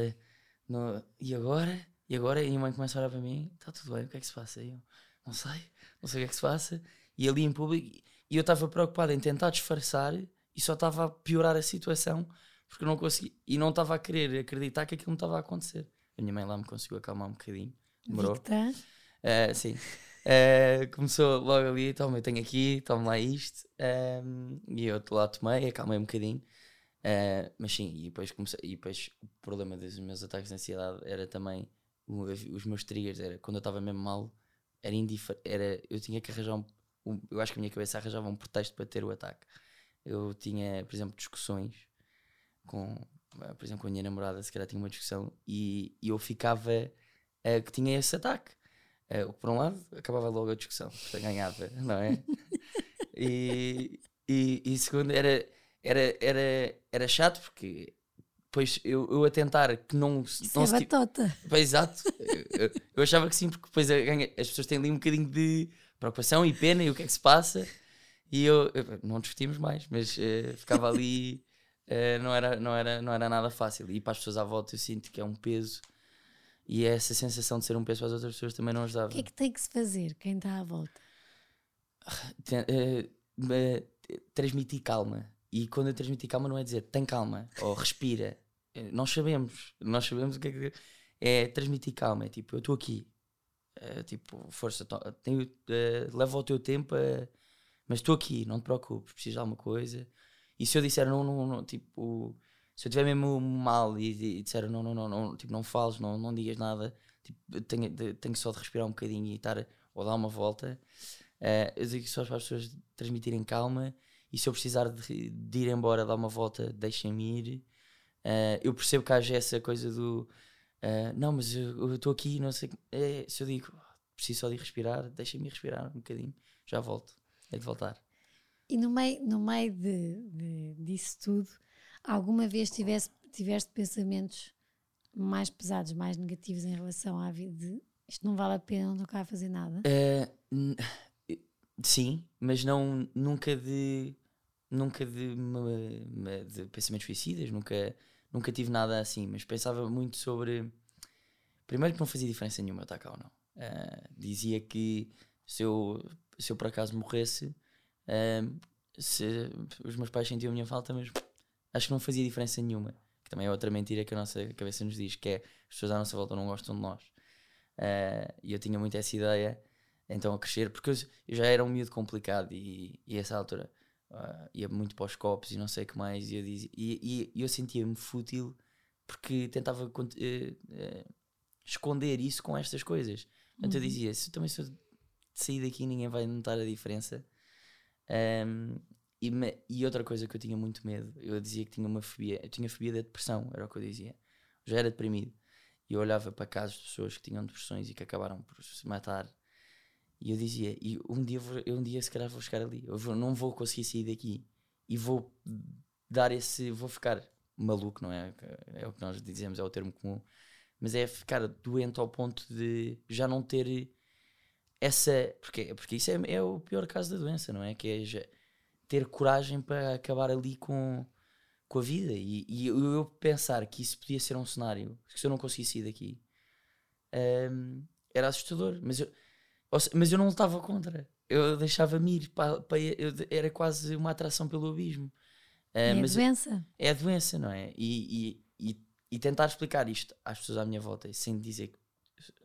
Speaker 2: no, e agora? E agora? E a minha mãe começa a olhar para mim, está tudo bem, o que é que se passa? E eu, não sei, não sei o que é que se passa. E ali em público, e eu estava preocupado em tentar disfarçar e só estava a piorar a situação porque não consegui e não estava a querer acreditar que aquilo não estava a acontecer. A minha mãe lá me conseguiu acalmar um bocadinho, demorou. Uh, sim. Uh, começou logo ali, toma, eu tenho aqui, toma lá isto. Um, e eu lá tomei, acalmei um bocadinho. Uh, mas sim, e depois, comecei, e depois o problema dos meus ataques de ansiedade era também os meus triggers, era quando eu estava mesmo mal, era indiferente, era, eu tinha que arranjar um, um, eu acho que a minha cabeça arranjava um pretexto para ter o ataque eu tinha, por exemplo, discussões com, por exemplo, com a minha namorada, se calhar tinha uma discussão e, e eu ficava uh, que tinha esse ataque. Uh, por um lado, acabava logo a discussão, ganhava, não é? e, e, e segundo, era, era, era, era chato porque depois eu, eu a tentar que não,
Speaker 1: Isso não é se. Batota.
Speaker 2: Pois, exato. eu, eu, achava que sim, porque depois as pessoas têm ali um bocadinho de preocupação e pena e o que é que se passa. E eu, eu não discutimos mais, mas uh, ficava ali, uh, não, era, não, era, não era nada fácil. E para as pessoas à volta eu sinto que é um peso e essa sensação de ser um peso para as outras pessoas também não ajudava. O
Speaker 1: que é que tem que se fazer quem está à volta?
Speaker 2: Uh, transmitir calma. E quando eu transmitir calma não é dizer tem calma ou respira. nós sabemos, nós sabemos o que é que é transmitir calma. É tipo, eu estou aqui. tipo, força, tenho, leva o teu tempo a mas estou aqui, não te preocupes, preciso de alguma coisa. E se eu disser não, não, não tipo, se eu estiver mesmo mal e, e disser não, não, não, não, tipo, não fales, não, não digas nada, tipo, tenho, tenho só de respirar um bocadinho e estar ou dar uma volta. Uh, eu digo só para as pessoas transmitirem calma e se eu precisar de, de ir embora, dar uma volta, deixem-me ir. Uh, eu percebo que haja essa coisa do uh, não, mas eu estou aqui, não sei. É, se eu digo preciso só de respirar, deixem-me respirar um bocadinho, já volto é de voltar.
Speaker 1: E no meio, no meio de, de, disso tudo, alguma vez tivesse, tiveste pensamentos mais pesados, mais negativos em relação à vida de isto não vale a pena, não estou cá a fazer nada?
Speaker 2: Uh, sim, mas não nunca de nunca de, de pensamentos suicidas, nunca, nunca tive nada assim, mas pensava muito sobre primeiro que não fazia diferença nenhuma estar cá ou não. Uh, dizia que se eu se eu por acaso morresse, um, se, os meus pais sentiam a minha falta, mas acho que não fazia diferença nenhuma. Que também é outra mentira que a nossa cabeça nos diz, que é as pessoas à nossa volta não gostam de nós. Uh, e eu tinha muito essa ideia, então a crescer, porque eu, eu já era um miúdo complicado e, e essa altura uh, ia muito para os copos e não sei o que mais, e eu, dizia, e, e eu sentia-me fútil porque tentava uh, esconder isso com estas coisas. Então uhum. eu dizia, se também de sair daqui ninguém vai notar a diferença. Um, e, me, e, outra coisa que eu tinha muito medo, eu dizia que tinha uma fobia, eu tinha fobia da depressão, era o que eu dizia. Eu já era deprimido. E eu olhava para casos de pessoas que tinham depressões e que acabaram por se matar. E eu dizia, e um dia, vou, um dia se calhar vou chegar ali, eu vou, não vou conseguir sair daqui e vou dar esse, vou ficar maluco, não é? É o que nós dizemos, é o termo comum, mas é ficar doente ao ponto de já não ter essa. Porque, porque isso é, é o pior caso da doença, não é? Que é já, ter coragem para acabar ali com, com a vida. E, e eu, eu, pensar que isso podia ser um cenário, que se eu não conseguisse ir daqui, um, era assustador. Mas eu, mas eu não lutava contra. Eu deixava-me ir. Para, para, eu, era quase uma atração pelo abismo.
Speaker 1: Uh, é a doença.
Speaker 2: É a doença, não é? E, e, e, e tentar explicar isto às pessoas à minha volta sem dizer que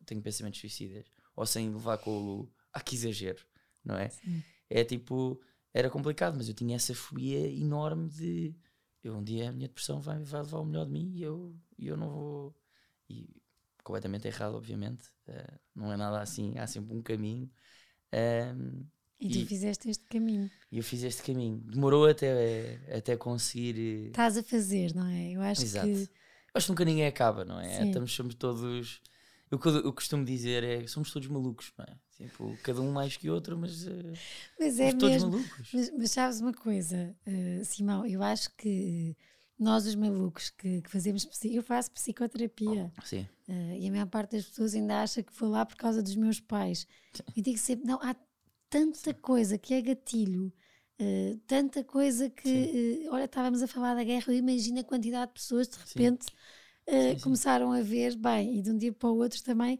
Speaker 2: tenho pensamentos suicidas ou sem levar com o ah, que exagero, não é? Sim. É tipo, era complicado, mas eu tinha essa fobia enorme de eu um dia a minha depressão vai, vai levar o melhor de mim e eu, eu não vou. E completamente errado, obviamente, uh, não é nada assim, há sempre um caminho. Um,
Speaker 1: e tu e, fizeste este caminho.
Speaker 2: E eu fiz este caminho. Demorou até, até conseguir.
Speaker 1: Estás a fazer, não é? Eu acho Exato. que
Speaker 2: acho que nunca ninguém acaba, não é?
Speaker 1: Sim.
Speaker 2: Estamos sempre todos. O que eu, eu costumo dizer é somos todos malucos, não é? Tipo, cada um mais que outro, mas, uh,
Speaker 1: Mas é
Speaker 2: somos todos
Speaker 1: mesmo.
Speaker 2: malucos.
Speaker 1: Mas, mas sabes uma coisa, eh, Simão, eu acho que nós, os malucos que, que fazemos. Eu faço psicoterapia
Speaker 2: Sim,
Speaker 1: eh, e a maior parte das pessoas ainda acha que foi lá por causa dos meus pais. E digo sempre: não, há tanta coisa que é gatilho. eh, tanta coisa que, eh, olha, estávamos a falar da guerra, imagina a quantidade de pessoas de repente
Speaker 2: Sim, sim.
Speaker 1: começaram a ver, bem, e de um dia para o outro também,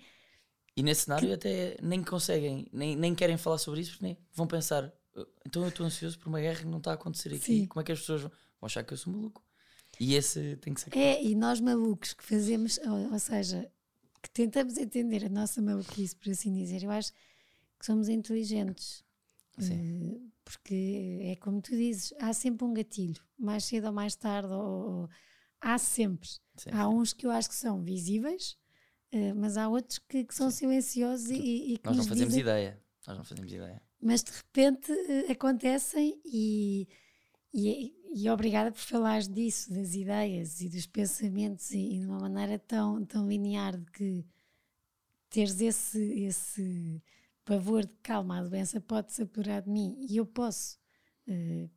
Speaker 2: E nesse cenário até nem conseguem, nem, nem querem falar sobre isso, porque nem vão pensar, "Uh, então eu estou ansioso por uma guerra que não está a acontecer aqui.
Speaker 1: Sim.
Speaker 2: Como é que as pessoas vão vão achar que eu sou maluco? E esse tem que ser.
Speaker 1: É, e nós malucos que fazemos, ou, ou seja, que tentamos entender a nossa maluquice, por assim dizer, eu acho que somos inteligentes.
Speaker 2: Sim.
Speaker 1: Eh, porque é como tu dizes, há sempre um gatilho, mais cedo ou mais tarde, ou, ou- há sempre.
Speaker 2: Sim,
Speaker 1: Há uns que eu acho que são visíveis, eh, mas há outros que, que são silenciosos e, e- que
Speaker 2: Nós não fazemos
Speaker 1: dizem,
Speaker 2: ideia. Nós não fazemos ideia.
Speaker 1: mas de repente eh, acontecem e, e, e obrigada por falares disso, das ideias e dos pensamentos e, e de uma maneira tão, tão linear de que teres esse, esse pavor de calma, a doença pode se apurar de mim e eu posso eh,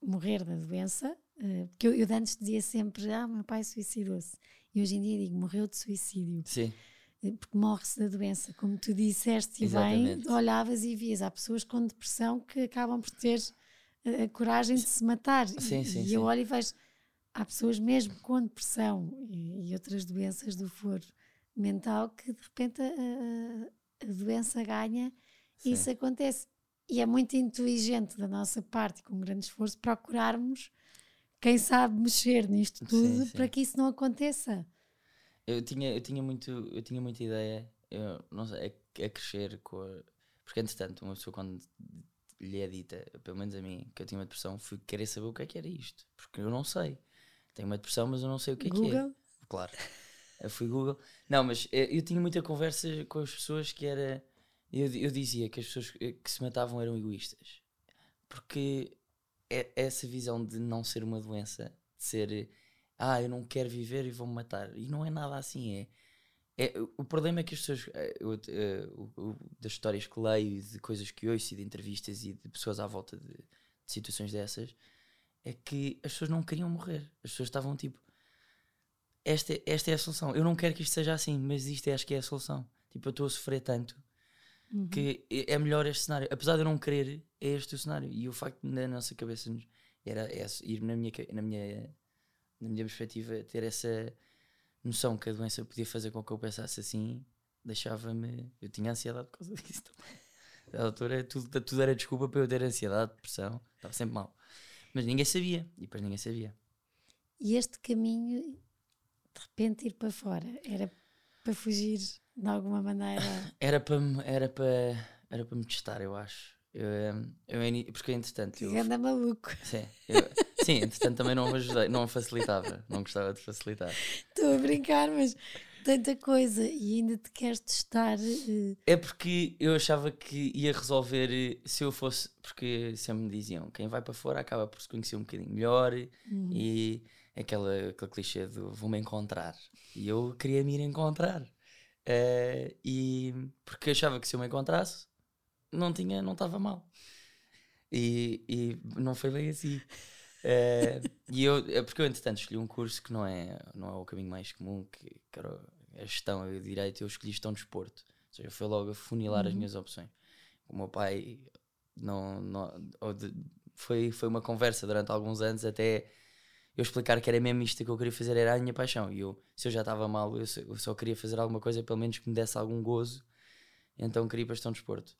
Speaker 1: morrer da doença, eh, porque eu, eu de antes dizia sempre, ah, meu pai suicidou-se. E hoje em dia digo, morreu de suicídio.
Speaker 2: Sim,
Speaker 1: eh, porque morre-se da doença, como tu disseste e bem, olhavas e vias, há pessoas com depressão que acabam por ter a coragem de se matar.
Speaker 2: Sim,
Speaker 1: e,
Speaker 2: sim,
Speaker 1: e
Speaker 2: sim.
Speaker 1: eu olho e vejo, há pessoas mesmo com depressão e, e outras doenças do foro mental que de repente a, a- a doença ganha e isso acontece. E é muito inteligente da nossa parte, com grande esforço, procurarmos quem sabe mexer nisto tudo para que isso não aconteça.
Speaker 2: Eu tinha, eu tinha, muito, eu tinha muita ideia, eu não sei, a, a crescer com a, Porque, entretanto, uma pessoa quando lhe é dita, pelo menos a mim, que eu tinha uma depressão, fui querer saber o que é que era isto. Porque eu não sei. Tenho uma depressão, mas eu não sei o que é que é.
Speaker 1: Google?
Speaker 2: Claro. Eu fui Google. Não, mas eh, eu tinha muita conversa com as pessoas que era. Eu, eu dizia que as pessoas que se matavam eram egoístas. Porque é essa visão de não ser uma doença, de ser ah, eu não quero viver e vou-me matar. E não é nada assim. É, é, o problema é que as pessoas, eh, eu, eh, o- o- das histórias que leio, e de coisas que ouço, e de entrevistas e de pessoas à volta de, de situações dessas, é que as pessoas não queriam morrer. As pessoas estavam tipo, esta, é- esta é a solução. Eu não quero que isto seja assim, mas isto é, acho que é a solução. Tipo, eu estou a sofrer tanto
Speaker 1: Uhum.
Speaker 2: que é é melhor este cenário. Apesar de eu não querer, é este o cenário. E o facto de na nossa cabeça nos- era esse, ir na minha, na, minha, na minha perspectiva, ter essa noção que a doença podia fazer com que eu pensasse assim, deixava-me. Eu tinha ansiedade por causa disso também. Na altura, tudo, tudo era desculpa para eu ter ansiedade, depressão, estava sempre mal. Mas ninguém sabia, e depois ninguém sabia.
Speaker 1: E este caminho, de repente, ir para fora, era para fugir de alguma maneira.
Speaker 2: Era para me- era para era para me testar, eu acho. Eu, eh, eu, porque entretanto, eu,
Speaker 1: anda maluco.
Speaker 2: sim, eu- sim, entretanto também não ajudei, não facilitava, não gostava de facilitar.
Speaker 1: Estou a brincar, mas tanta coisa e ainda te queres testar. eh,
Speaker 2: É porque eu achava que ia resolver eh, se eu fosse, porque sempre me diziam, quem vai para fora acaba por se conhecer um bocadinho melhor e aquela, aquele clichê do vou-me encontrar. E eu queria me ir encontrar. Eh, e porque achava que se eu me encontrasse, não tinha, não estava mal. E, e não foi bem assim. Eh, e eu, é porque eu, entretanto, escolhi um curso que não é, não é o caminho mais comum, que, que era a gestão e o direito, eu escolhi gestão de desporto. Ou seja, foi logo a funilar as minhas opções. O meu pai não, não de- foi, foi uma conversa durante alguns anos até eu explicar que era mesmo isto que eu queria fazer, era a minha paixão. E eu, se eu já estava mal, eu só, eu só queria fazer alguma coisa, pelo menos que me desse algum gozo. Então queria ir para gestão de desporto.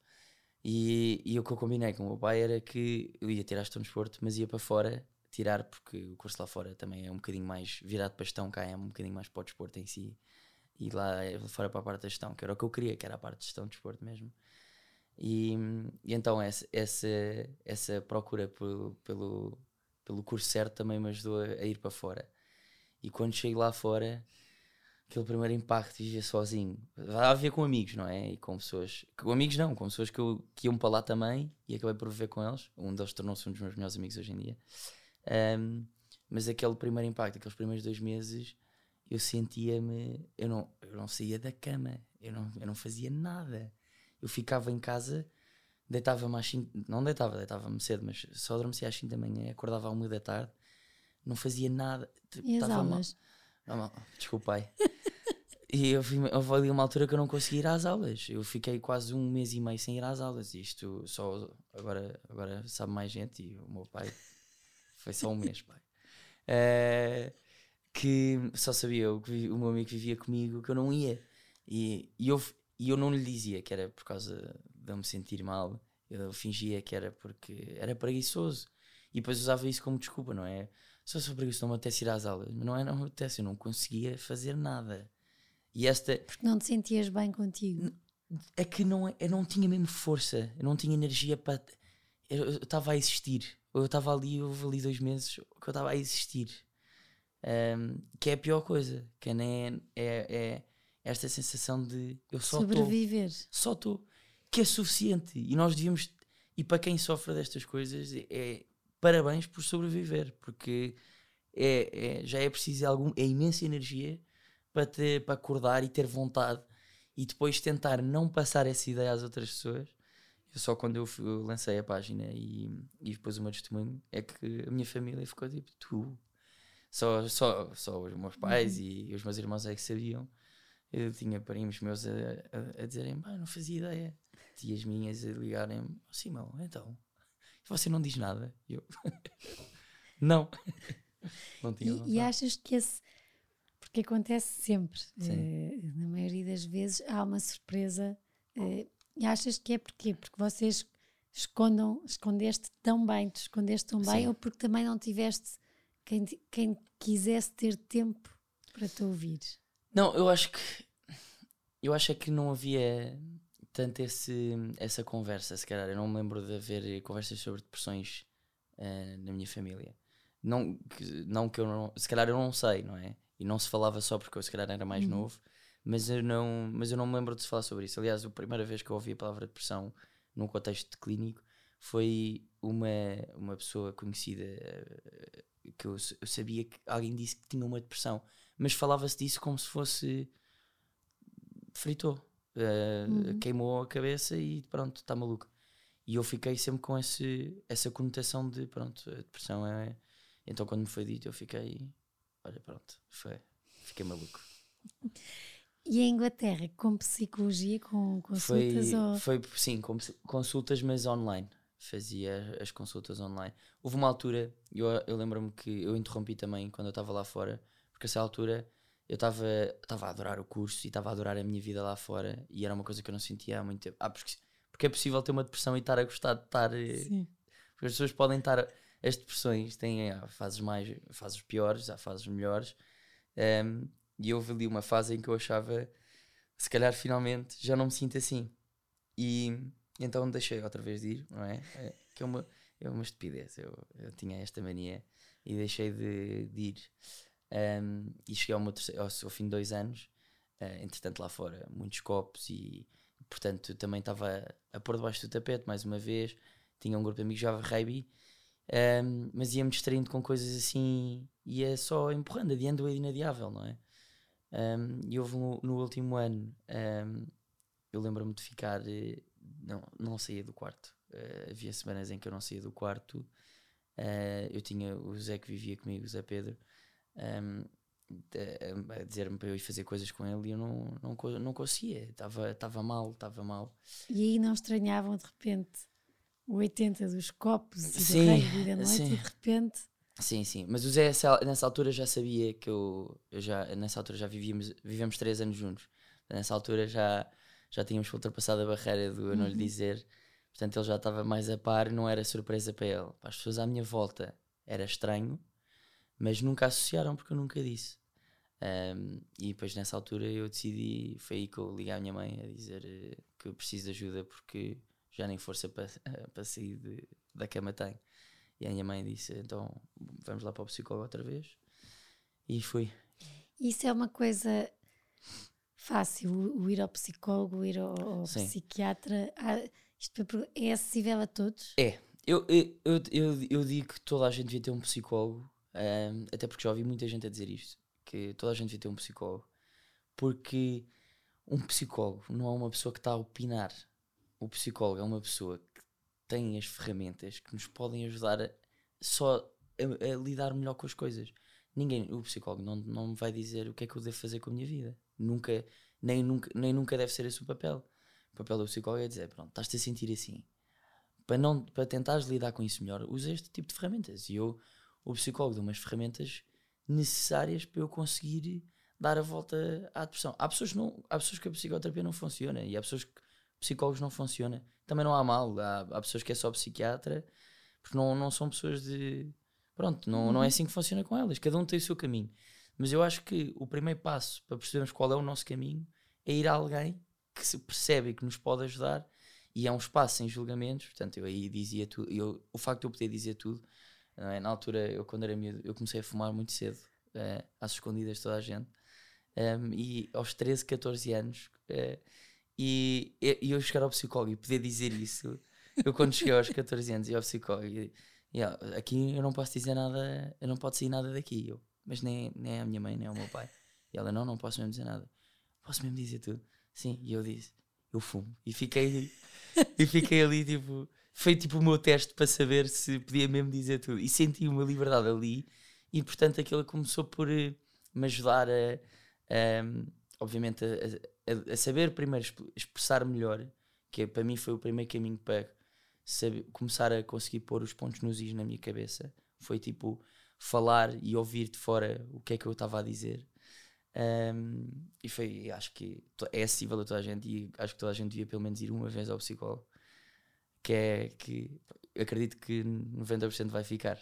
Speaker 2: E, e o que eu combinei com o meu pai era que eu ia tirar gestão de desporto, mas ia para fora tirar, porque o curso lá fora também é um bocadinho mais virado para gestão, cá é um bocadinho mais para o desporto em si. E lá fora para a parte da gestão, que era o que eu queria, que era a parte de gestão de desporto mesmo. E, e então essa, essa, essa procura pelo, pelo, pelo curso certo também me ajudou a, a ir para fora. E quando chego lá fora, aquele primeiro impacto de viver sozinho, vai a ver com amigos, não é? E com pessoas, com amigos não, com pessoas que, eu, que iam para lá também e acabei por viver com eles. Um deles tornou-se um dos meus melhores amigos hoje em dia. Um, mas aquele primeiro impacto, aqueles primeiros dois meses, eu sentia-me. Eu não, eu não saía da cama, eu não, eu não fazia nada. Eu ficava em casa, deitava-me às 5. Não deitava, deitava-me cedo, mas só adormecia às 5 da manhã, acordava à 1 da tarde, não fazia nada.
Speaker 1: E as aulas?
Speaker 2: Mal. Não, desculpa aí. E eu houve ali uma altura que eu não conseguia ir às aulas. Eu fiquei quase um mês e meio sem ir às aulas. Isto só agora, agora sabe mais gente e o meu pai foi só um mês, pai. Uh, que só sabia eu, que o meu amigo vivia comigo que eu não ia. E, e, eu, e eu não lhe dizia que era por causa de eu me sentir mal. Eu fingia que era porque era preguiçoso. E depois usava isso como desculpa, não é? Só sou preguiçoso, não me apetece ir às aulas. Mas não é, não me apetece, eu não conseguia fazer nada. E esta.
Speaker 1: Porque não te sentias bem contigo.
Speaker 2: É que não, é, eu não tinha mesmo força, eu não tinha energia para. Eu estava a existir. Eu estava ali, houve ali dois meses que eu estava a existir. Um, que é a pior coisa. Que nem é, é, é esta sensação de eu só
Speaker 1: Sobreviver.
Speaker 2: Tô, só estou. Que é suficiente. E nós devíamos. E para quem sofre destas coisas, é parabéns por sobreviver. Porque é, é já é preciso algum, é imensa energia para, ter, para acordar e ter vontade e depois tentar não passar essa ideia às outras pessoas. Eu só quando eu, eu lancei a página e, e depois o meu testemunho é que a minha família ficou tipo, tu. Só, só, só os meus pais uhum. e os meus irmãos é que sabiam. Eu tinha primos meus a, a, a dizerem, não fazia ideia. Tias minhas a ligarem-me, oh, Simão, então, você não diz nada? Eu, não.
Speaker 1: não tinha e, e achas que esse porque acontece sempre. Uh, na maioria das vezes há uma surpresa. Uh, e achas que é porquê? Porque vocês escondam, escondeste tão bem, te escondeste tão bem, Sim. ou porque também não tiveste quem, quem quisesse ter tempo para te ouvir?
Speaker 2: Não, eu acho que eu acho é que não havia tanto esse, essa conversa, se calhar. Eu não me lembro de haver conversas sobre depressões uh, na minha família. Não que, não que eu não. Se calhar eu não sei, não é? e não se falava só porque eu se calhar era mais uhum. novo, mas eu, não, mas eu não me lembro de se falar sobre isso. Aliás, a primeira vez que eu ouvi a palavra depressão num contexto clínico foi uma, uma pessoa conhecida eh, que eu, eu sabia que alguém disse que tinha uma depressão, mas falava-se disso como se fosse fritou, uh, uhum. queimou a cabeça e pronto, está maluco. E eu fiquei sempre com esse, essa conotação de pronto, a depressão é. Então quando me foi dito, eu fiquei olha, pronto, foi. Fiquei maluco.
Speaker 1: E em Inglaterra, com psicologia, com consultas?
Speaker 2: Foi,
Speaker 1: ou...
Speaker 2: foi sim, com consultas, mas online. Fazia as consultas online. Houve uma altura, eu, eu lembro-me que eu interrompi também quando eu estava lá fora, porque essa altura eu estava a adorar o curso e estava a adorar a minha vida lá fora e era uma coisa que eu não sentia há muito tempo. Ah, porque, porque é possível ter uma depressão e estar a gostar de estar. Eh, sim. Porque as pessoas podem estar as depressões têm há fases mais, fases piores, há fases melhores. Um, e houve ali uma fase em que eu achava, se calhar finalmente já não me sinto assim. E então deixei outra vez de ir, não é? é que é uma, é uma estupidez. Eu, eu tinha esta mania e deixei de, de ir. Um, e cheguei ao, meu terceiro, ao, ao fim de dois anos, uh, entretanto lá fora, muitos copos e portanto também estava a, pôr debaixo do tapete mais uma vez. Tinha um grupo de amigos que jogava rugby um, mas ia-me distraindo com coisas assim, ia só empurrando, adiando o inadiável, não é? Um, e houve no, no último ano, um, eu lembro-me de ficar, eh, não, não saía do quarto. Uh, havia semanas em que eu não saía do quarto. Uh, eu tinha o Zé que vivia comigo, o Zé Pedro, a dizer-me para eu ir fazer coisas com ele e eu não, não, não conseguia, estava mal, estava mal.
Speaker 1: E aí não estranhavam de repente? o 80 dos copos e sim, do rei da noite sim. e de repente.
Speaker 2: Sim, sim. Mas o Zé nessa altura já sabia que eu, eu já nessa altura já vivíamos, vivemos três anos juntos. Nessa altura já, já tínhamos ultrapassado a barreira do eu não lhe uhum. dizer. Portanto, ele já estava mais a par, não era surpresa para ele. Para as pessoas à minha volta era estranho, mas nunca associaram porque eu nunca disse. Um, e depois nessa altura eu decidi, foi aí que eu liguei à minha mãe a dizer eh, que eu preciso de ajuda porque já nem força para, para sair de, da cama tenho. E a minha mãe disse: então vamos lá para o psicólogo outra vez. E fui.
Speaker 1: Isso é uma coisa fácil, o, ir ao psicólogo, o ir ao, ao psiquiatra. Isto é acessível a todos?
Speaker 2: É. Eu, eu, eu, eu, eu digo que toda a gente devia ter um psicólogo, um, até porque já ouvi muita gente a dizer isto. que toda a gente devia ter um psicólogo, porque um psicólogo não é uma pessoa que está a opinar. O psicólogo é uma pessoa tem as ferramentas que nos podem ajudar a, só a, a lidar melhor com as coisas. Ninguém, o psicólogo não, não me vai dizer o que é que eu devo fazer com a minha vida. Nunca, nem nunca, nem nunca deve ser esse o papel. O papel do psicólogo é dizer, pronto, estás-te a sentir assim. Para, não, para tentares lidar com isso melhor, usa este tipo de ferramentas. E eu, o psicólogo, deu umas ferramentas necessárias para eu conseguir dar a volta à depressão. Há pessoas, não, há pessoas que a psicoterapia não funciona e há pessoas que psicólogos não funciona. Também não há mal. Há, há pessoas que é só psiquiatra porque não, não são pessoas de. Pronto, não, uhum. não é uhum. assim que funciona com elas. Cada um tem o seu caminho. Mas eu acho que o primeiro passo para percebermos qual é o nosso caminho é ir a alguém que se percebe e que nos pode ajudar e é um espaço sem julgamentos. Portanto, eu aí dizia tudo. Eu, o facto de eu poder dizer tudo, é? na altura, eu quando era miúdo, eu comecei a fumar muito cedo, uh, às escondidas de toda a gente. Um, e aos 13, 14 anos, uh, e, e eu chegar ao psicólogo e poder dizer isso, eu quando cheguei aos 14 anos e ao psicólogo, e, e, aqui eu não posso dizer nada, eu não posso sair nada daqui, eu, mas nem, nem a minha mãe, nem o meu pai. E ela, não, não posso mesmo dizer nada. Posso mesmo dizer tudo? Sim, e eu disse, eu fumo. E fiquei, e fiquei ali, tipo, foi tipo o meu teste para saber se podia mesmo dizer tudo. E senti uma liberdade ali, e portanto aquilo começou por uh, me ajudar a, a obviamente, a, a, a, saber primeiro expressar melhor, que para mim foi o primeiro caminho para saber, começar a conseguir pôr os pontos nos is na minha cabeça. Foi tipo falar e ouvir de fora o que é que eu estava a dizer. Um, e foi, acho que é acessível a toda a gente e acho que toda a gente devia pelo menos ir uma vez ao psicólogo. Que é que acredito que 90% vai ficar.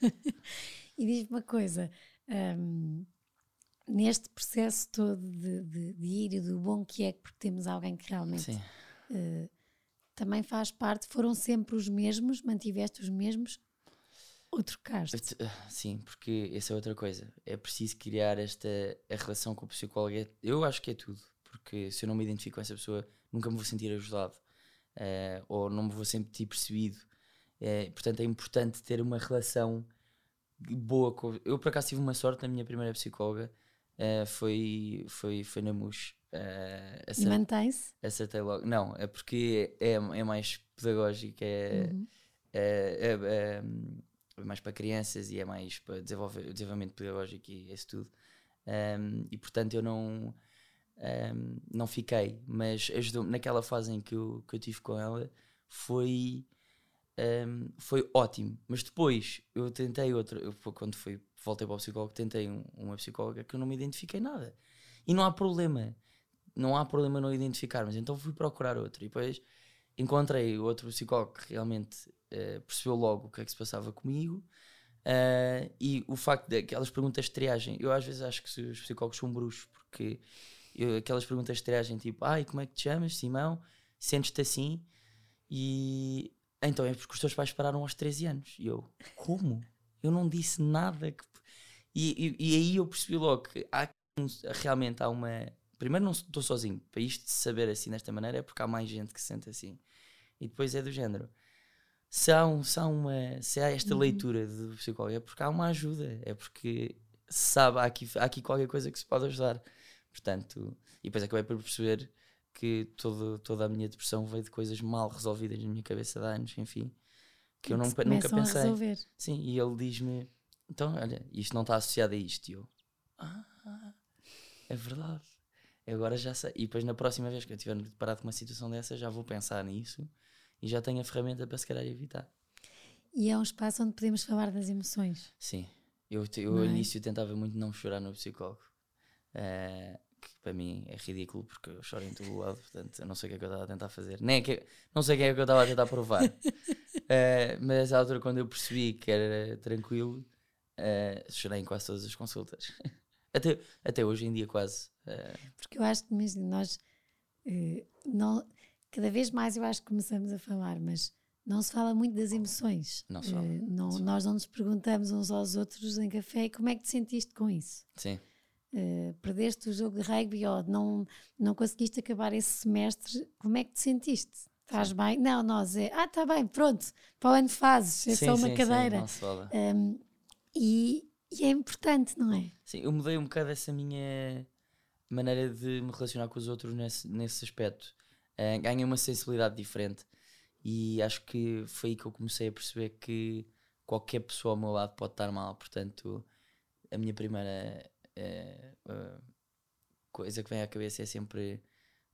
Speaker 1: e diz-me uma coisa: neste processo todo de, de, de, ir e do bom que é porque temos alguém que realmente uh, também faz parte, foram sempre os mesmos, mantiveste os mesmos ou trocaste?
Speaker 2: Eh, sim, porque essa é outra coisa. É preciso criar esta a relação com o psicólogo. É, eu acho que é tudo, porque se eu não me identifico com essa pessoa, nunca me vou sentir ajudado uh, ou não me vou sentir percebido. Uh, portanto, é importante ter uma relação boa com. Eu, por acaso, tive uma sorte na minha primeira psicóloga uh, foi, foi, foi na MUS.
Speaker 1: Uh, e mantém-se?
Speaker 2: Acertei logo. Não, é porque é, é mais pedagógico, é, uhum. é, é, é, é, mais para crianças e é mais para desenvolver, desenvolvimento pedagógico e isso tudo. Um, e portanto eu não, um, não fiquei, mas ajudou naquela fase em que eu, que eu tive com ela foi, um, foi ótimo. Mas depois eu tentei outra, eu, quando fui voltei para o psicólogo, tentei um, uma psicóloga que eu não me identifiquei nada. E não há problema. Não há problema não identificar, mas então fui procurar outro. E depois encontrei outro psicólogo que realmente uh, percebeu logo o que é que se passava comigo. Uh, e o facto daquelas perguntas de triagem, eu às vezes acho que os psicólogos são bruxos, porque eu, aquelas perguntas de triagem, tipo, ai, como é que te chamas, Simão? Sentes-te assim? E então é porque os teus pais pararam aos 13 anos. E eu, como? Eu não disse nada que e, e, e, aí eu percebi logo que há realmente há uma. Primeiro, não estou sozinho. Para isto saber assim desta maneira é porque há mais gente que se sente assim. E depois é do género. Se há, um, se há, uma, se há esta uhum. leitura do psicólogo, é porque há uma ajuda. É porque se sabe, há aqui, há aqui qualquer coisa que se pode ajudar. Portanto, e depois acabei por perceber que todo, toda a minha depressão veio de coisas mal resolvidas na minha cabeça de anos, enfim, que eu não, nunca pensei. Sim, e ele diz-me: então, olha, isto não está associado a isto. E eu, ah, é verdade. Agora já sei. E depois, na próxima vez que eu estiver deparado com uma situação dessa, já vou pensar nisso e já tenho a ferramenta para se calhar evitar.
Speaker 1: E é um espaço onde podemos falar das emoções.
Speaker 2: Sim. Eu, eu ao é? início tentava muito não chorar no psicólogo. Uh, que para mim é ridículo porque eu choro em todo lado, portanto eu não sei o que é que eu estava a tentar fazer. Nem é que, não sei o que é que eu estava a tentar provar. uh, mas à altura, quando eu percebi que era tranquilo, Uh, chorei em quase todas as consultas. até, até hoje em dia, quase. Uh...
Speaker 1: Porque eu acho que mesmo nós, não, cada vez mais eu acho que começamos a falar, mas não se fala muito das emoções.
Speaker 2: Não se fala.
Speaker 1: Não, nós não nos perguntamos uns aos outros em café como é que te sentiste com isso.
Speaker 2: Sim.
Speaker 1: Perdeste o jogo de rugby ou não, não conseguiste acabar esse semestre, como é que te sentiste? Estás bem? Não, nós é. Ah, está bem, pronto, para o ano fazes, é sim, só uma sim, cadeira. Um, e, E é importante, não é?
Speaker 2: Sim, eu mudei um bocado essa minha maneira de me relacionar com os outros nesse, nesse aspecto. Uh, ganhei uma sensibilidade diferente e acho que foi aí que eu comecei a perceber que qualquer pessoa ao meu lado pode estar mal. Portanto, a minha primeira uh, coisa que vem à cabeça é sempre: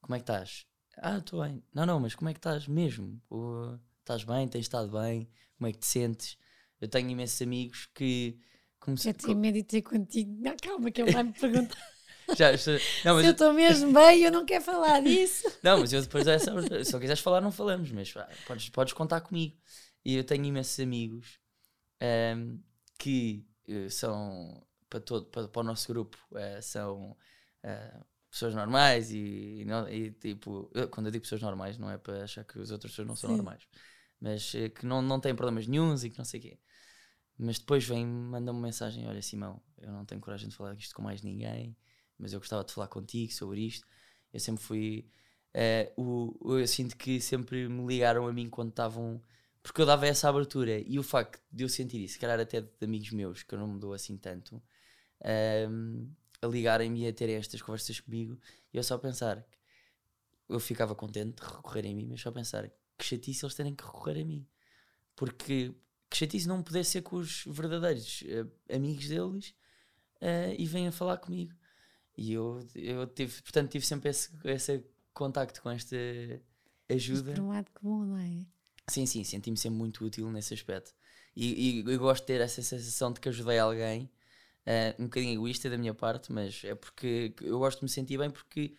Speaker 2: Como é que estás? Ah, estou bem. Não, não, mas como é que estás mesmo? estás bem? Tens estado bem? Como é que te sentes? Eu tenho imensos amigos que.
Speaker 1: Como Já tenho medo de ter contigo. Não, calma, que ele vai me perguntar.
Speaker 2: Já, já, não,
Speaker 1: se eu estou mesmo bem, eu não quero falar disso.
Speaker 2: Não, mas eu depois, é, se não quiseres falar, não falamos, mas podes, podes contar comigo. E eu tenho imensos amigos um, ehm, que uh, são, para, todo, para, para, o nosso grupo, uh, são uh, pessoas normais e, e, tipo, quando eu digo pessoas normais, não é para achar que as outras pessoas não são Sim. normais, mas que não, não têm problemas nenhums e que não sei o quê. Mas depois vem, manda-me uma mensagem: Olha, Simão, eu não tenho coragem de falar isto com mais ninguém mas eu gostava de falar contigo sobre isto. Eu sempre fui. O, eu sinto que sempre me ligaram a mim quando estavam. Porque eu dava essa abertura e o facto de eu sentir isso, se calhar até de amigos meus, que eu não me dou assim tanto, uh, a ligarem-me e a terem estas conversas comigo, e eu só pensar, eu ficava contente de recorrer a mim, mas só pensar que chatice eles terem que recorrer a mim. Porque que chatice não poder ser com os verdadeiros uh, amigos deles uh, e venham falar comigo. E eu, eu tive, portanto, tive sempre esse, esse contacto com esta ajuda.
Speaker 1: Por um lado que bom, não é?
Speaker 2: Sim, sim, senti-me sempre muito útil nesse aspecto. E, e eu gosto de ter essa sensação de que ajudei alguém, uh, um bocadinho egoísta da minha parte, mas é porque eu gosto de me sentir bem porque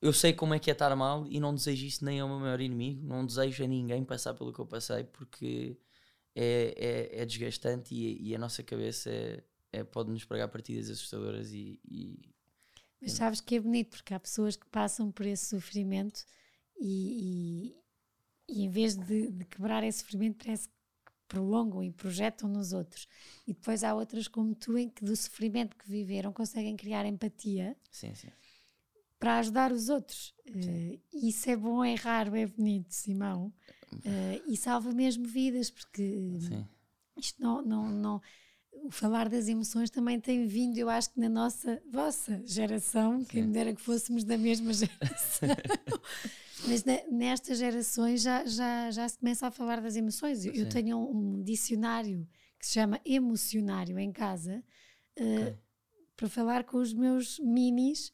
Speaker 2: eu sei como é que é estar mal e não desejo isso nem ao meu maior inimigo, não desejo a ninguém passar pelo que eu passei porque é, é, é desgastante e, e, a nossa cabeça é, é pode nos pregar partidas assustadoras e, e
Speaker 1: mas sabes que é bonito, porque há pessoas que passam por esse sofrimento e, e, e em vez de, de, quebrar esse sofrimento, parece que prolongam e projetam nos outros. E depois há outras como tu, em que do sofrimento que viveram conseguem criar empatia
Speaker 2: sim, sim.
Speaker 1: para ajudar os outros. Uh, isso é bom, é raro, é bonito, Simão. Uh, e salva mesmo vidas, porque sim. isto não, não, não o falar das emoções também tem vindo, eu acho que na nossa, vossa geração, quem me dera que fôssemos da mesma geração, mas na, nestas gerações já, já, já se começa a falar das emoções. Eu, eu tenho um, um, dicionário que se chama Emocionário em casa uh, okay. para falar com os meus minis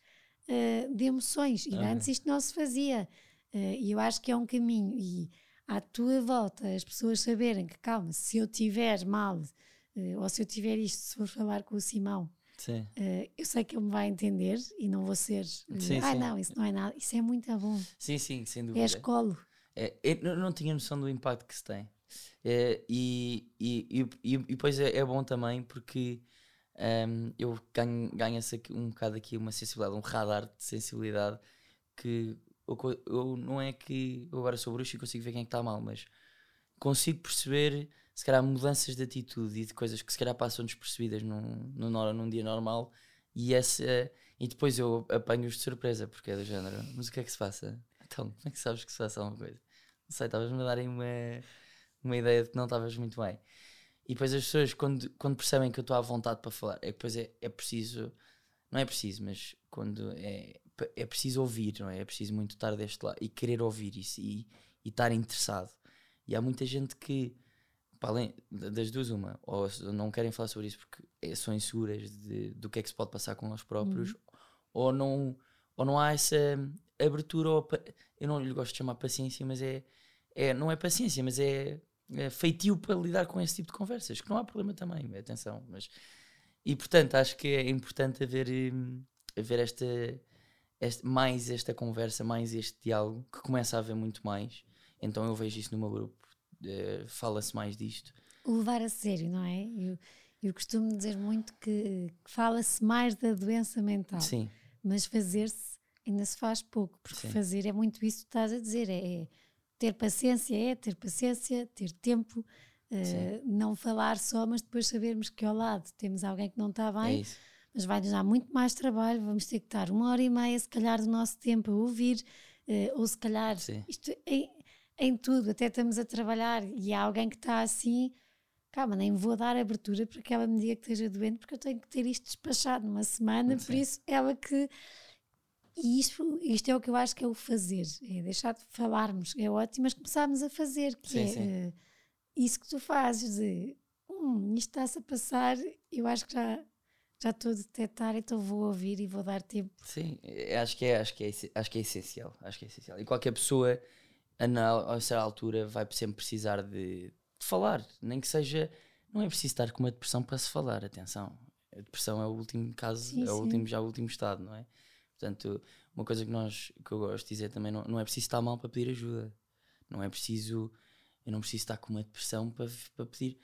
Speaker 1: uh, de emoções. E antes isto não se fazia. Uh, e eu acho que é um caminho. E à tua volta, as pessoas saberem que, calma, se eu tiver mal uh, ou se eu tiver isto, se for falar com o Simão, uh, eu sei que ele me vai entender e não vou ser. Sim, ah, sim. não, isso não é nada. Isso é muito bom.
Speaker 2: Sim, sim, sem dúvida.
Speaker 1: É escolo.
Speaker 2: É, eu não tinha noção do impacto que se tem. É, e, e, e, e, depois é, é bom também porque um, ehm, eu ganho, ganho um bocado aqui uma sensibilidade, um radar de sensibilidade que eu, eu, não é que eu agora sou bruxo e consigo ver quem é está mal, mas consigo perceber se calhar mudanças de atitude e de coisas que se calhar passam despercebidas num, num, num dia normal e, essa, e depois eu apanho-os de surpresa porque é do género, mas o que é que se passa? Então, como é que sabes que se passa alguma coisa? Não sei, estavas-me a darem uma, uma ideia de que não estavas muito bem. E depois as pessoas, quando, quando percebem que eu estou à vontade para falar, é que depois é, é preciso, não é preciso, mas quando é, é preciso ouvir, não é? É preciso muito estar deste lado e querer ouvir isso e, e estar interessado. E há muita gente que para além das duas, uma, ou não querem falar sobre isso porque é, são inseguras de, do que é que se pode passar com eles próprios, uhum. ou, não, ou não há essa abertura, ou, eu não lhe gosto de chamar paciência, mas é, é não é paciência, mas é, é feitio para lidar com esse tipo de conversas, que não há problema também, atenção, mas e portanto acho que é importante haver, hum, haver esta, esta, mais esta conversa, mais este diálogo, que começa a haver muito mais. Então eu vejo isso no meu grupo uh, fala-se mais disto.
Speaker 1: O levar a sério, não é? Eu, eu costumo dizer muito que, que fala-se mais da doença mental.
Speaker 2: Sim.
Speaker 1: Mas fazer-se ainda se faz pouco, porque Sim. fazer é muito isso que estás a dizer, é, é ter paciência, é ter paciência, ter tempo, uh, não falar só, mas depois sabermos que ao lado temos alguém que não está bem, é mas vai-nos dar muito mais trabalho, vamos ter que estar uma hora e meia, se calhar, do nosso tempo a ouvir, uh, ou se calhar, Sim. isto é, em tudo, até estamos a trabalhar e há alguém que está assim, calma, nem vou dar abertura para que ela me diga que esteja doente, porque eu tenho que ter isto despachado numa semana, Sim. por isso ela que. E isto, isto é o que eu acho que é o fazer, é deixar de falarmos, é ótimo, mas começarmos a fazer, que sim, é sim. Uh, isso que tu fazes, de hum, isto está-se a passar, eu acho que já, já estou a detectar, então vou ouvir e vou dar tempo.
Speaker 2: Sim, acho que é, acho que é, acho que é essencial, acho que é essencial. E qualquer pessoa, a, a certa altura, vai sempre precisar de, de falar, nem que seja, não é preciso estar com uma depressão para se falar, atenção. A depressão é o último caso, sim, é o último, já o último estado, não é? Portanto, uma coisa que, nós, que eu gosto de dizer também, não, não é preciso estar mal para pedir ajuda. Não é preciso, eu não preciso estar com uma depressão para, para pedir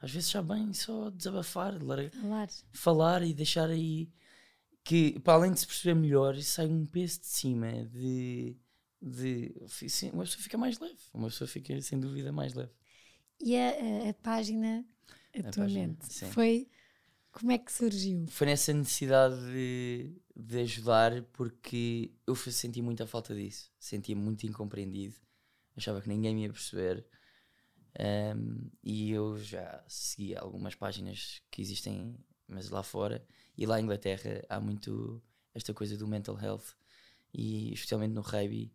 Speaker 2: às vezes já bem só desabafar,
Speaker 1: falar.
Speaker 2: falar e deixar aí que para além de se perceber melhor, sai um peso de cima de, de uma pessoa fica mais leve, uma pessoa fica sem dúvida mais leve.
Speaker 1: E a, a, a página atualmente a foi como é que surgiu?
Speaker 2: Foi nessa necessidade de, de ajudar porque eu senti muita falta disso, sentia muito incompreendido, achava que ninguém me ia perceber um, e eu já segui algumas páginas que existem, mas lá fora. E lá em Inglaterra há muito esta coisa do mental health, e especialmente no rugby,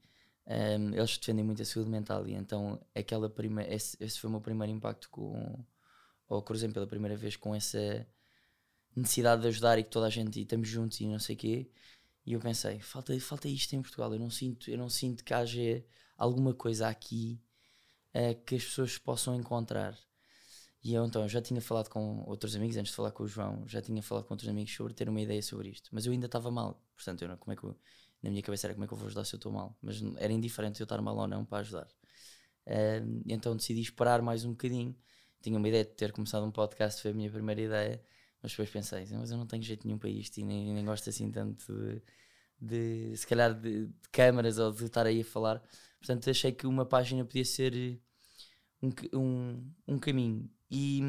Speaker 2: um, eles defendem muito a saúde mental. E então aquela prima, esse, esse foi o meu primeiro impacto com. Ou cruzei pela primeira vez com essa necessidade de ajudar e que toda a gente e estamos juntos e não sei o quê. E eu pensei, falta, falta isto em Portugal. Eu não sinto, eu não sinto que haja alguma coisa aqui uh, que as pessoas possam encontrar. E eu então já tinha falado com outros amigos, antes de falar com o João, já tinha falado com outros amigos sobre ter uma ideia sobre isto, mas eu ainda estava mal. Portanto, eu não, como é que eu, na minha cabeça era como é que eu vou ajudar se eu estou mal, mas era indiferente eu estar mal ou não para ajudar. Uh, então decidi esperar mais um bocadinho. Tinha uma ideia de ter começado um podcast, foi a minha primeira ideia, mas depois pensei, mas eu não tenho jeito nenhum para isto e nem, nem gosto assim tanto de, de se calhar de, de câmaras ou de estar aí a falar. Portanto, achei que uma página podia ser um, um, um caminho. E,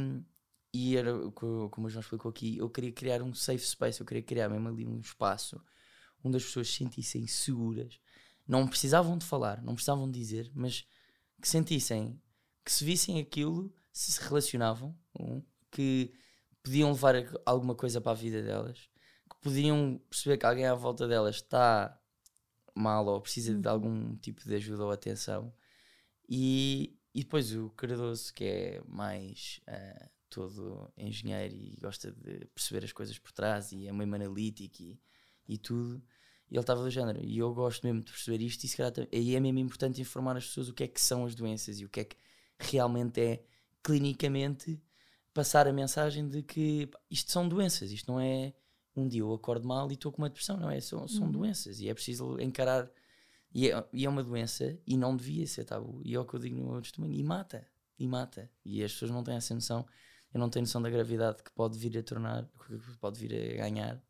Speaker 2: e era como o João explicou aqui, eu queria criar um safe space, eu queria criar mesmo ali um espaço onde as pessoas se sentissem seguras. Não precisavam de falar, não precisavam de dizer, mas que sentissem, que se vissem aquilo, se se relacionavam, que podiam levar alguma coisa para a vida delas, que podiam perceber que alguém à volta delas está mal ou precisa de uhum. algum tipo de ajuda ou atenção. E, e depois o Cardoso, que é mais uh, todo engenheiro e gosta de perceber as coisas por trás e é meio analítico e, e tudo, ele estava do género. E eu gosto mesmo de perceber isto e, se calhar, e é mesmo importante informar as pessoas o que é que são as doenças e o que é que realmente é clinicamente passar a mensagem de que isto são doenças, isto não é um dia eu acordo mal e estou com uma depressão, não é? São, são uhum. doenças e é preciso encarar. E é, e é, uma doença e não devia ser tabu. E é o que eu digo no meu testemunho. E mata, e mata. E as pessoas não têm essa noção. Eu não tenho noção da gravidade que pode vir a tornar, que pode vir a ganhar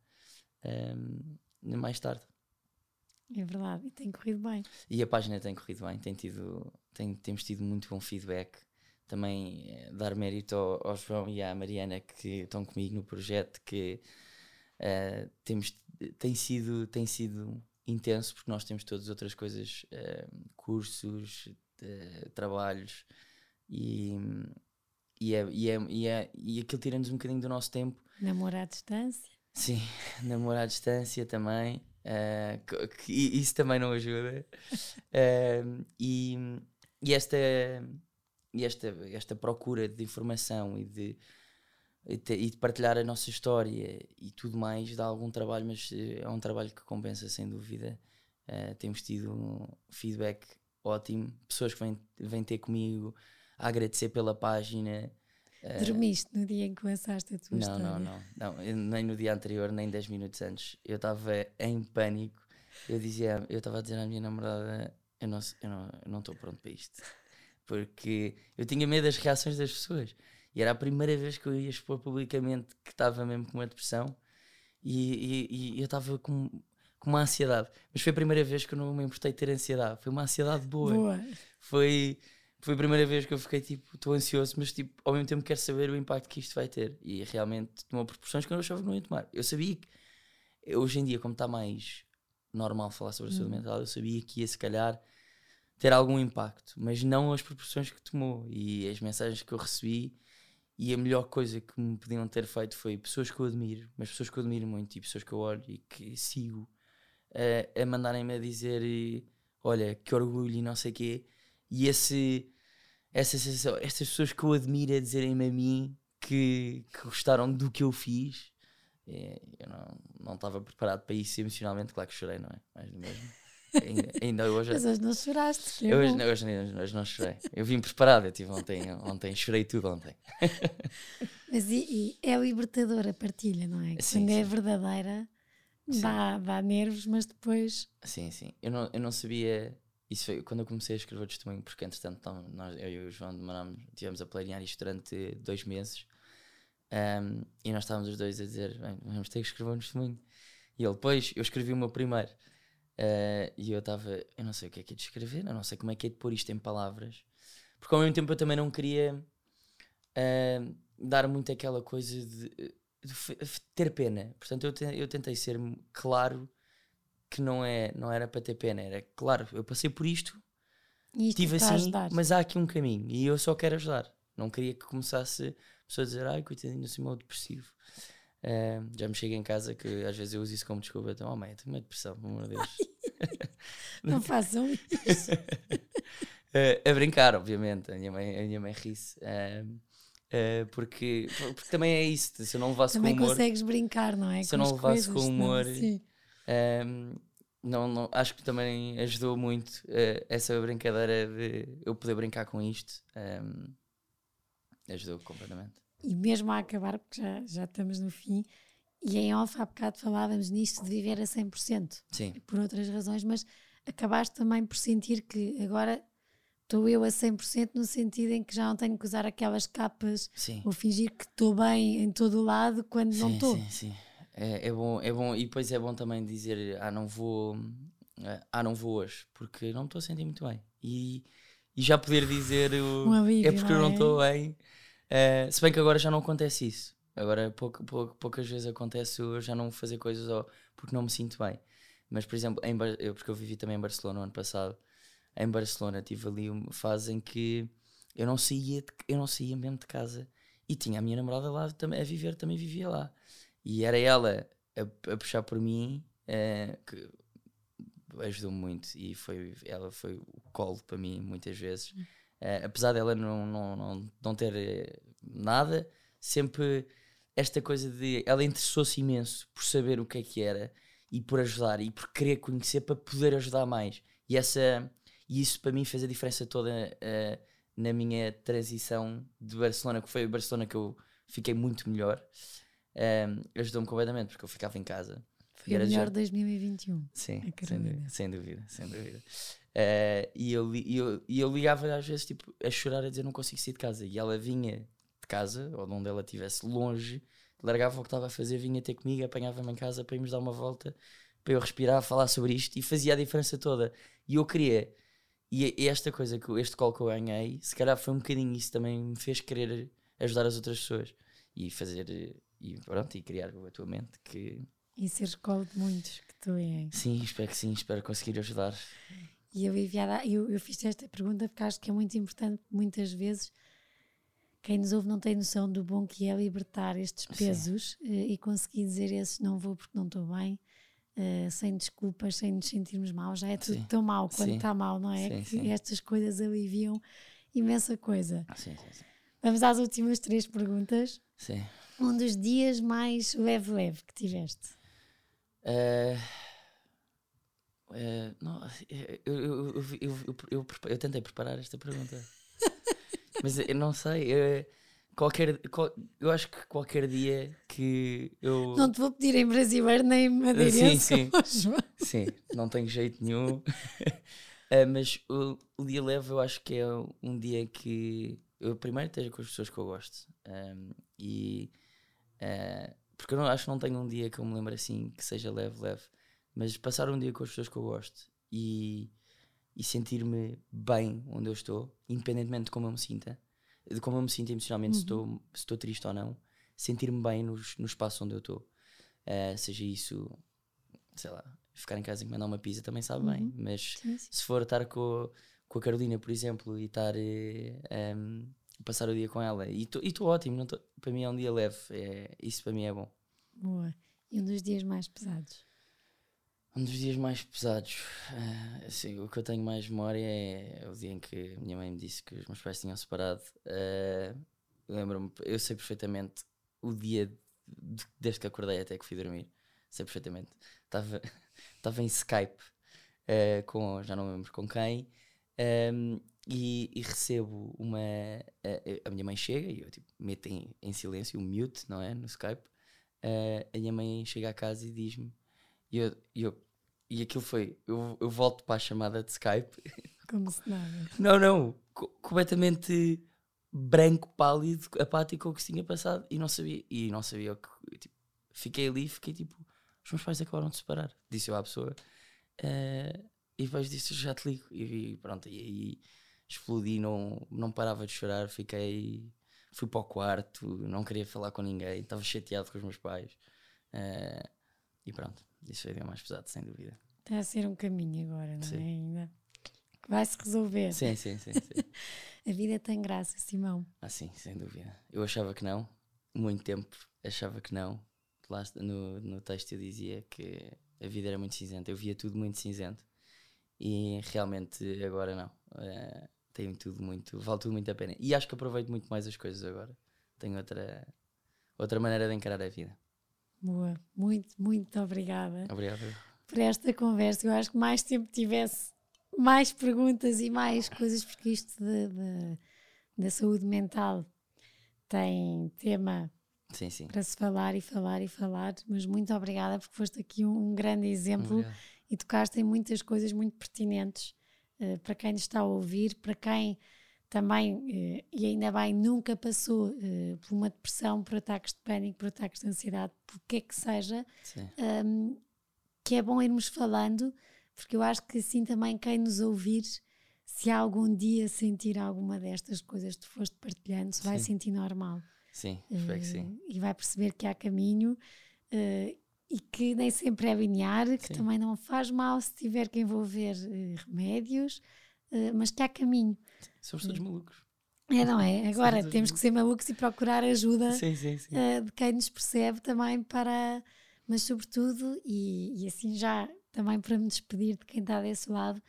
Speaker 2: um, mais tarde.
Speaker 1: É verdade, e tem corrido bem.
Speaker 2: E a página tem corrido bem, tem tido, tem, temos tido muito bom feedback. Também eh, dar mérito ao, ao, João e à Mariana que estão comigo no projeto que uh, temos tem sido tem sido intenso porque nós temos todas outras coisas uh, cursos uh, trabalhos e e, é, e, é, e, é, e aquilo tira-nos um bocadinho do nosso tempo.
Speaker 1: Namorar à distância.
Speaker 2: Sim namorar à distância também uh, que, isso também não ajuda e, e esta e esta, esta procura de informação e de, e de partilhar a nossa história e tudo mais dá algum trabalho, mas eh, é um trabalho que compensa sem dúvida. Uh, temos tido um feedback ótimo, pessoas que vêm, vêm ter comigo a agradecer pela página.
Speaker 1: Dormiste no dia em que começaste a tua
Speaker 2: não,
Speaker 1: história?
Speaker 2: Não, não, não, nem no dia anterior, nem 10 minutos antes. Eu estava em pânico. Eu dizia, eu estava a dizer à minha namorada: eu não estou eu não, eu não pronto para isto porque eu tinha medo das reações das pessoas. E era a primeira vez que eu ia expor publicamente que estava mesmo com uma depressão e, e, e eu estava com, com uma ansiedade. Mas foi a primeira vez que eu não me importei ter ansiedade. Foi uma ansiedade boa.
Speaker 1: boa.
Speaker 2: Foi, foi a primeira vez que eu fiquei tipo, estou ansioso, mas tipo, ao mesmo tempo quero saber o impacto que isto vai ter. E realmente tomou proporções que eu não achava que não ia tomar. Eu sabia que, hoje em dia, como está mais normal falar sobre a saúde hum. mental, eu sabia que ia se calhar ter algum impacto, mas não as proporções que tomou e as mensagens que eu recebi E a melhor coisa que me podiam ter feito foi pessoas que eu admiro, mas pessoas que eu admiro muito e pessoas que eu olho e que sigo, uh, a mandarem-me a dizer: Olha, que orgulho e não sei o quê. E esse, essa sensação, estas pessoas que eu admiro a dizerem-me a mim que, que gostaram do que eu fiz, é, eu não estava preparado para isso emocionalmente. Claro que chorei, não é? Mais do mesmo. Ainda, ainda hoje.
Speaker 1: Mas hoje não choraste.
Speaker 2: Eu hoje, hoje, hoje, hoje, não chorei. Eu vim preparado. Eu tive ontem, ontem chorei tudo ontem.
Speaker 1: Mas e, e é libertador a partilha, não é?
Speaker 2: Sim,
Speaker 1: Quando
Speaker 2: sim.
Speaker 1: é verdadeira, dá, dá nervos, mas depois.
Speaker 2: Sim, sim. Eu não, eu não sabia. Isso foi quando eu comecei a escrever o testemunho, porque entretanto nós, eu e o João demorámos, tivemos a planear isto durante dois meses. Um, e nós estávamos os dois a dizer: Bem, vamos ter que escrever um testemunho. E ele, depois, eu escrevi o meu primeiro. Uh, e eu estava, eu não sei o que é que é de escrever, eu não sei como é que é de pôr isto em palavras, porque ao mesmo tempo eu também não queria uh, dar muito aquela coisa de, de, ter pena. Portanto, eu, te, eu tentei ser claro que não, é, não era para ter pena, era claro, eu passei por isto,
Speaker 1: isto
Speaker 2: tive assim, mas há aqui um caminho e eu só quero ajudar. Não queria que começasse a pessoa a dizer, ai, coitadinho, assim, meu depressivo. Uh, já me chega em casa que às vezes eu uso isso como desculpa. Então, oh mãe, eu tenho uma depressão, pelo amor de Deus.
Speaker 1: Não façam isso.
Speaker 2: uh, a brincar, obviamente. A minha mãe, a minha mãe ri-se. Uh, porque, porque também é isso. Se eu não levasse
Speaker 1: também
Speaker 2: com humor.
Speaker 1: consegues brincar, não é?
Speaker 2: Se eu não levasse com humor. Não, não, não, acho que também ajudou muito essa brincadeira de eu poder brincar com isto. Um, ajudou completamente
Speaker 1: e mesmo a acabar, porque já, já estamos no fim, e em off há bocado falávamos nisto de viver a 100%.
Speaker 2: Sim.
Speaker 1: Por outras razões, mas acabaste também por sentir que agora estou eu a 100% no sentido em que já não tenho que usar aquelas capas
Speaker 2: sim.
Speaker 1: ou fingir que estou bem em todo o lado quando
Speaker 2: sim,
Speaker 1: não estou.
Speaker 2: Sim, sim. É, é, bom, é bom, e depois é bom também dizer, ah, não vou, ah, não vou hoje, porque não me estou a sentir muito bem. E, e já poder dizer o,
Speaker 1: alívio,
Speaker 2: é porque
Speaker 1: não
Speaker 2: eu não
Speaker 1: é?
Speaker 2: estou bem. Uh, se bem que agora já não acontece isso. Agora pouca, pouca, poucas vezes acontece eu já não fazer coisas ou porque não me sinto bem. Mas, por exemplo, em, eu, porque eu vivi também em Barcelona no ano passado, em Barcelona tive ali uma fase em que eu não saía, de, eu não saía mesmo de casa e tinha a minha namorada lá também, a viver, também vivia lá. E era ela a, a puxar por mim uh, que ajudou-me muito e foi, ela foi o colo para mim muitas vezes. Uh, apesar dela não, não, não, não ter uh, nada, sempre esta coisa de. Ela interessou-se imenso por saber o que é que era e por ajudar e por querer conhecer para poder ajudar mais. E, essa, e isso para mim fez a diferença toda uh, na minha transição de Barcelona, que foi a Barcelona que eu fiquei muito melhor. Ajudou-me completamente porque eu ficava em casa.
Speaker 1: Foi o melhor de 2021.
Speaker 2: Sim, sem dúvida, sem dúvida. Sem dúvida. Uh, e, eu, e, eu, e eu ligava às vezes tipo, a chorar a dizer não consigo sair de casa. E ela vinha de casa, ou de onde ela estivesse longe, largava o que estava a fazer, vinha ter comigo, apanhava-me em casa para irmos dar uma volta, para eu respirar, falar sobre isto e fazia a diferença toda. E eu queria. E, e esta coisa, que este call que eu ganhei, se calhar foi um bocadinho isso também me fez querer ajudar as outras pessoas e fazer e pronto, e criar a tua mente que.
Speaker 1: E ser escola de muitos que tu és.
Speaker 2: Sim, espero que sim, espero conseguir ajudar.
Speaker 1: E eu, eu, eu fiz esta pergunta porque acho que é muito importante, muitas vezes, quem nos ouve não tem noção do bom que é libertar estes pesos uh, e conseguir dizer esses não vou porque não estou bem, uh, sem desculpas, sem nos sentirmos mal. Já é tudo
Speaker 2: Sim.
Speaker 1: tão mal quando
Speaker 2: Sim.
Speaker 1: está mal, não é?
Speaker 2: Sim,
Speaker 1: que
Speaker 2: sim.
Speaker 1: estas coisas aliviam imensa coisa.
Speaker 2: Sim, sim, sim.
Speaker 1: Vamos às últimas três perguntas.
Speaker 2: sim.
Speaker 1: Um dos dias mais leve-leve que tiveste?
Speaker 2: Eh, eh, não, eu, eu, eu, eu, eu, eu, tentei preparar esta pergunta, mas eu não sei. eh, qualquer, qual- eu acho que qualquer dia que eu.
Speaker 1: Não te vou pedir em brasileiro nem em madeirense.
Speaker 2: sim.
Speaker 1: João.
Speaker 2: Sim, não tenho jeito nenhum. Eh, mas o, o dia leve eu acho que é um dia que eu primeiro esteja com as pessoas que eu gosto. Ehm, e eh, porque eu não, acho que não tenho um dia que eu me lembre assim que seja leve, leve. Mas passar um dia com as pessoas que eu gosto e, e sentir-me bem onde eu estou, independentemente de como eu me sinta, de como eu me sinto emocionalmente, se, estou, se estou triste ou não, sentir-me bem nos, no espaço onde eu estou. Eh, seja isso, sei lá, ficar em casa e mandar uma pizza também sabe bem, mas
Speaker 1: Sim, sim.
Speaker 2: se for estar com, com a Carolina, por exemplo, e estar eh, em, passar o dia com ela. E estou ótimo, não tô, para mim é um dia leve, é, isso para mim é bom.
Speaker 1: Boa. E um dos dias mais pesados?
Speaker 2: Um dos dias mais pesados, uh, assim, o que eu tenho mais memória é o dia em que a minha mãe me disse que os meus pais tinham separado. Uh, Lembro-me, eu sei perfeitamente o dia de, desde que acordei até que fui dormir. Sei perfeitamente. Estava em Skype uh, com, já não me lembro com quem, um, e, e, recebo uma. A, a, minha mãe chega e eu tipo, meto em, em silêncio, o mute, não é? No Skype. Uh, a minha mãe chega à casa e diz-me. E, eu, eu, e aquilo foi. Eu, eu volto para a chamada de Skype.
Speaker 1: Como se nada.
Speaker 2: Não, não. Co completamente branco, pálido, apático o que se tinha passado e não sabia. E não sabia o que. Tipo, fiquei ali fiquei tipo. Os meus pais acabaram de separar. Disse eu à pessoa. Uh, e depois disse já te ligo. E, pronto, e aí explodi, não, não parava de chorar, fiquei. Fui para o quarto, não queria falar com ninguém, estava chateado com os meus pais. Uh, e pronto, isso foi o dia mais pesado, sem dúvida.
Speaker 1: Está a ser um caminho agora, não sim. é? Ainda. Vai-se resolver.
Speaker 2: Sim, sim, sim. sim.
Speaker 1: a vida tem graça, Simão.
Speaker 2: Ah, sim, sem dúvida. Eu achava que não, muito tempo achava que não. Lá no, no texto eu dizia que a vida era muito cinzenta, eu via tudo muito cinzento e realmente agora não. Uh, tem tudo muito, vale tudo muito a pena. E acho que aproveito muito mais as coisas agora. Tenho outra, outra maneira de encarar a vida.
Speaker 1: Boa, muito, muito obrigada.
Speaker 2: Obrigado.
Speaker 1: Por esta conversa. Eu acho que mais tempo tivesse mais perguntas e mais coisas, porque isto de, de, da saúde mental tem tema
Speaker 2: sim, sim.
Speaker 1: para se falar e falar e falar. Mas muito obrigada, porque foste aqui um, um grande exemplo Obrigado. E tocaste em muitas coisas muito pertinentes uh, para quem nos está a ouvir, para quem também, uh, e ainda bem, nunca passou uh, por uma depressão, por ataques de pânico, por ataques de ansiedade, por que é que seja, um, que é bom irmos falando porque eu acho que assim também quem nos ouvir, se algum dia sentir alguma destas coisas que tu foste partilhando, se vai sentir normal.
Speaker 2: Sim, espero uh, que sim.
Speaker 1: E vai perceber que há caminho uh, e que nem sempre é linear, que sim. também não faz mal se tiver que envolver uh, remédios, mas que há caminho.
Speaker 2: Somos todos malucos.
Speaker 1: É, não é? Agora temos que ser malucos e procurar ajuda
Speaker 2: sim, sim, sim.
Speaker 1: de quem nos percebe também para. Mas, sobretudo, e, e assim já também para me despedir de quem está desse lado,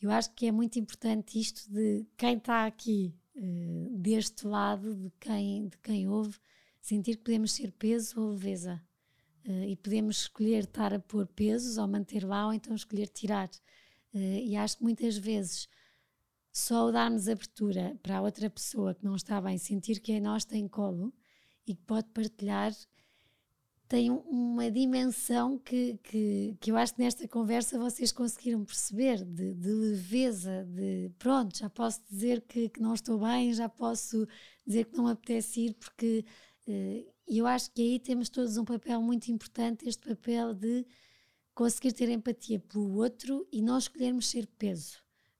Speaker 1: eu acho que é muito importante isto de quem está aqui uh, deste lado, de quem, de quem ouve, sentir que podemos ser peso ou leveza. Uh, e podemos escolher estar a pôr pesos ou manter lá, ou então escolher tirar. Uh, e acho que muitas vezes só o darmos abertura para a outra pessoa que não está bem, sentir que em nós tem colo e que pode partilhar, tem uma dimensão que, que, que eu acho que nesta conversa vocês conseguiram perceber de, de leveza, de pronto, já posso dizer que, que, não estou bem, já posso dizer que não me apetece ir, porque uh, eu acho que aí temos todos um papel muito importante, este papel de conseguir ter empatia pelo outro e não escolhermos ser peso.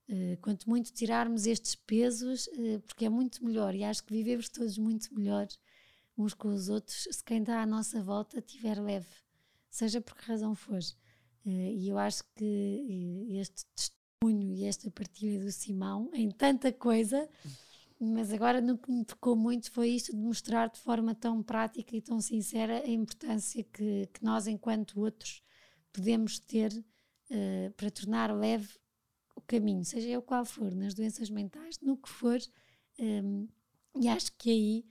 Speaker 1: Uh, quanto muito tirarmos estes pesos, uh, porque é muito melhor e acho que vivemos todos muito melhor uns com os outros se quem está à nossa volta estiver leve, seja por que razão for. Eh, e eu acho que este testemunho e esta partilha do Simão em tanta coisa, mas agora no que me tocou muito foi isto de mostrar de forma tão prática e tão sincera a importância que, que nós, enquanto outros, podemos ter uh, para tornar leve o caminho, seja ele qual for, nas doenças mentais, no que for. Um, e acho que aí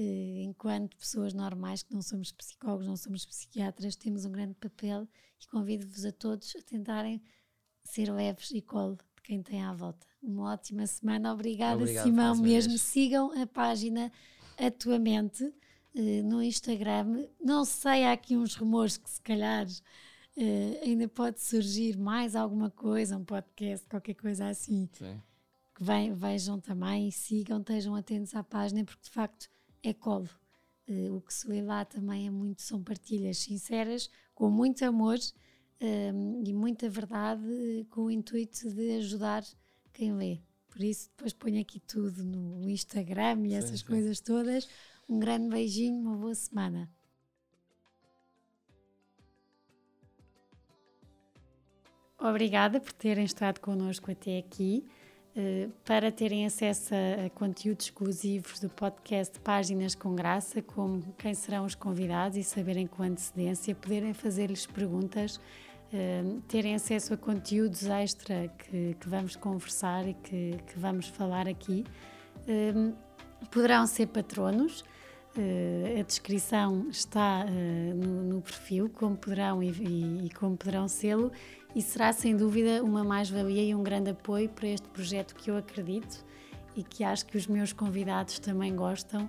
Speaker 1: eh, enquanto pessoas normais, que não somos psicólogos, não somos psiquiatras, temos um grande papel e convido-vos a todos a tentarem ser leves e colo de quem tem à volta. Uma ótima semana, obrigada Obrigado, Simão mesmo. Vez. Sigam a página Atuamente eh, no Instagram. Não sei, há aqui uns rumores que se calhar uh, ainda pode surgir mais alguma coisa, um podcast, qualquer coisa assim.
Speaker 2: Sim.
Speaker 1: Que vejam também, sigam, estejam atentos à página, porque de facto é colo. Uh, o que se lê lá também é muito, são partilhas sinceras, com muito amor um, e muita verdade, com o intuito de ajudar quem lê. Por isso, depois ponho aqui tudo no Instagram e sim, essas sim. coisas todas. Um grande beijinho, uma boa semana. Obrigada por terem estado connosco até aqui. Uh, para terem acesso a, conteúdos exclusivos do podcast Páginas com Graça, como quem serão os convidados e saberem com antecedência, poderem fazer-lhes perguntas, uh, terem acesso a conteúdos extra que, que vamos conversar e que, que, vamos falar aqui. Uh, poderão ser patronos. Uh, a descrição está uh, no, no, perfil, como poderão e, e, e como poderão sê-lo, e será sem dúvida uma mais-valia e um grande apoio para este projeto que eu acredito e que acho que os meus convidados também gostam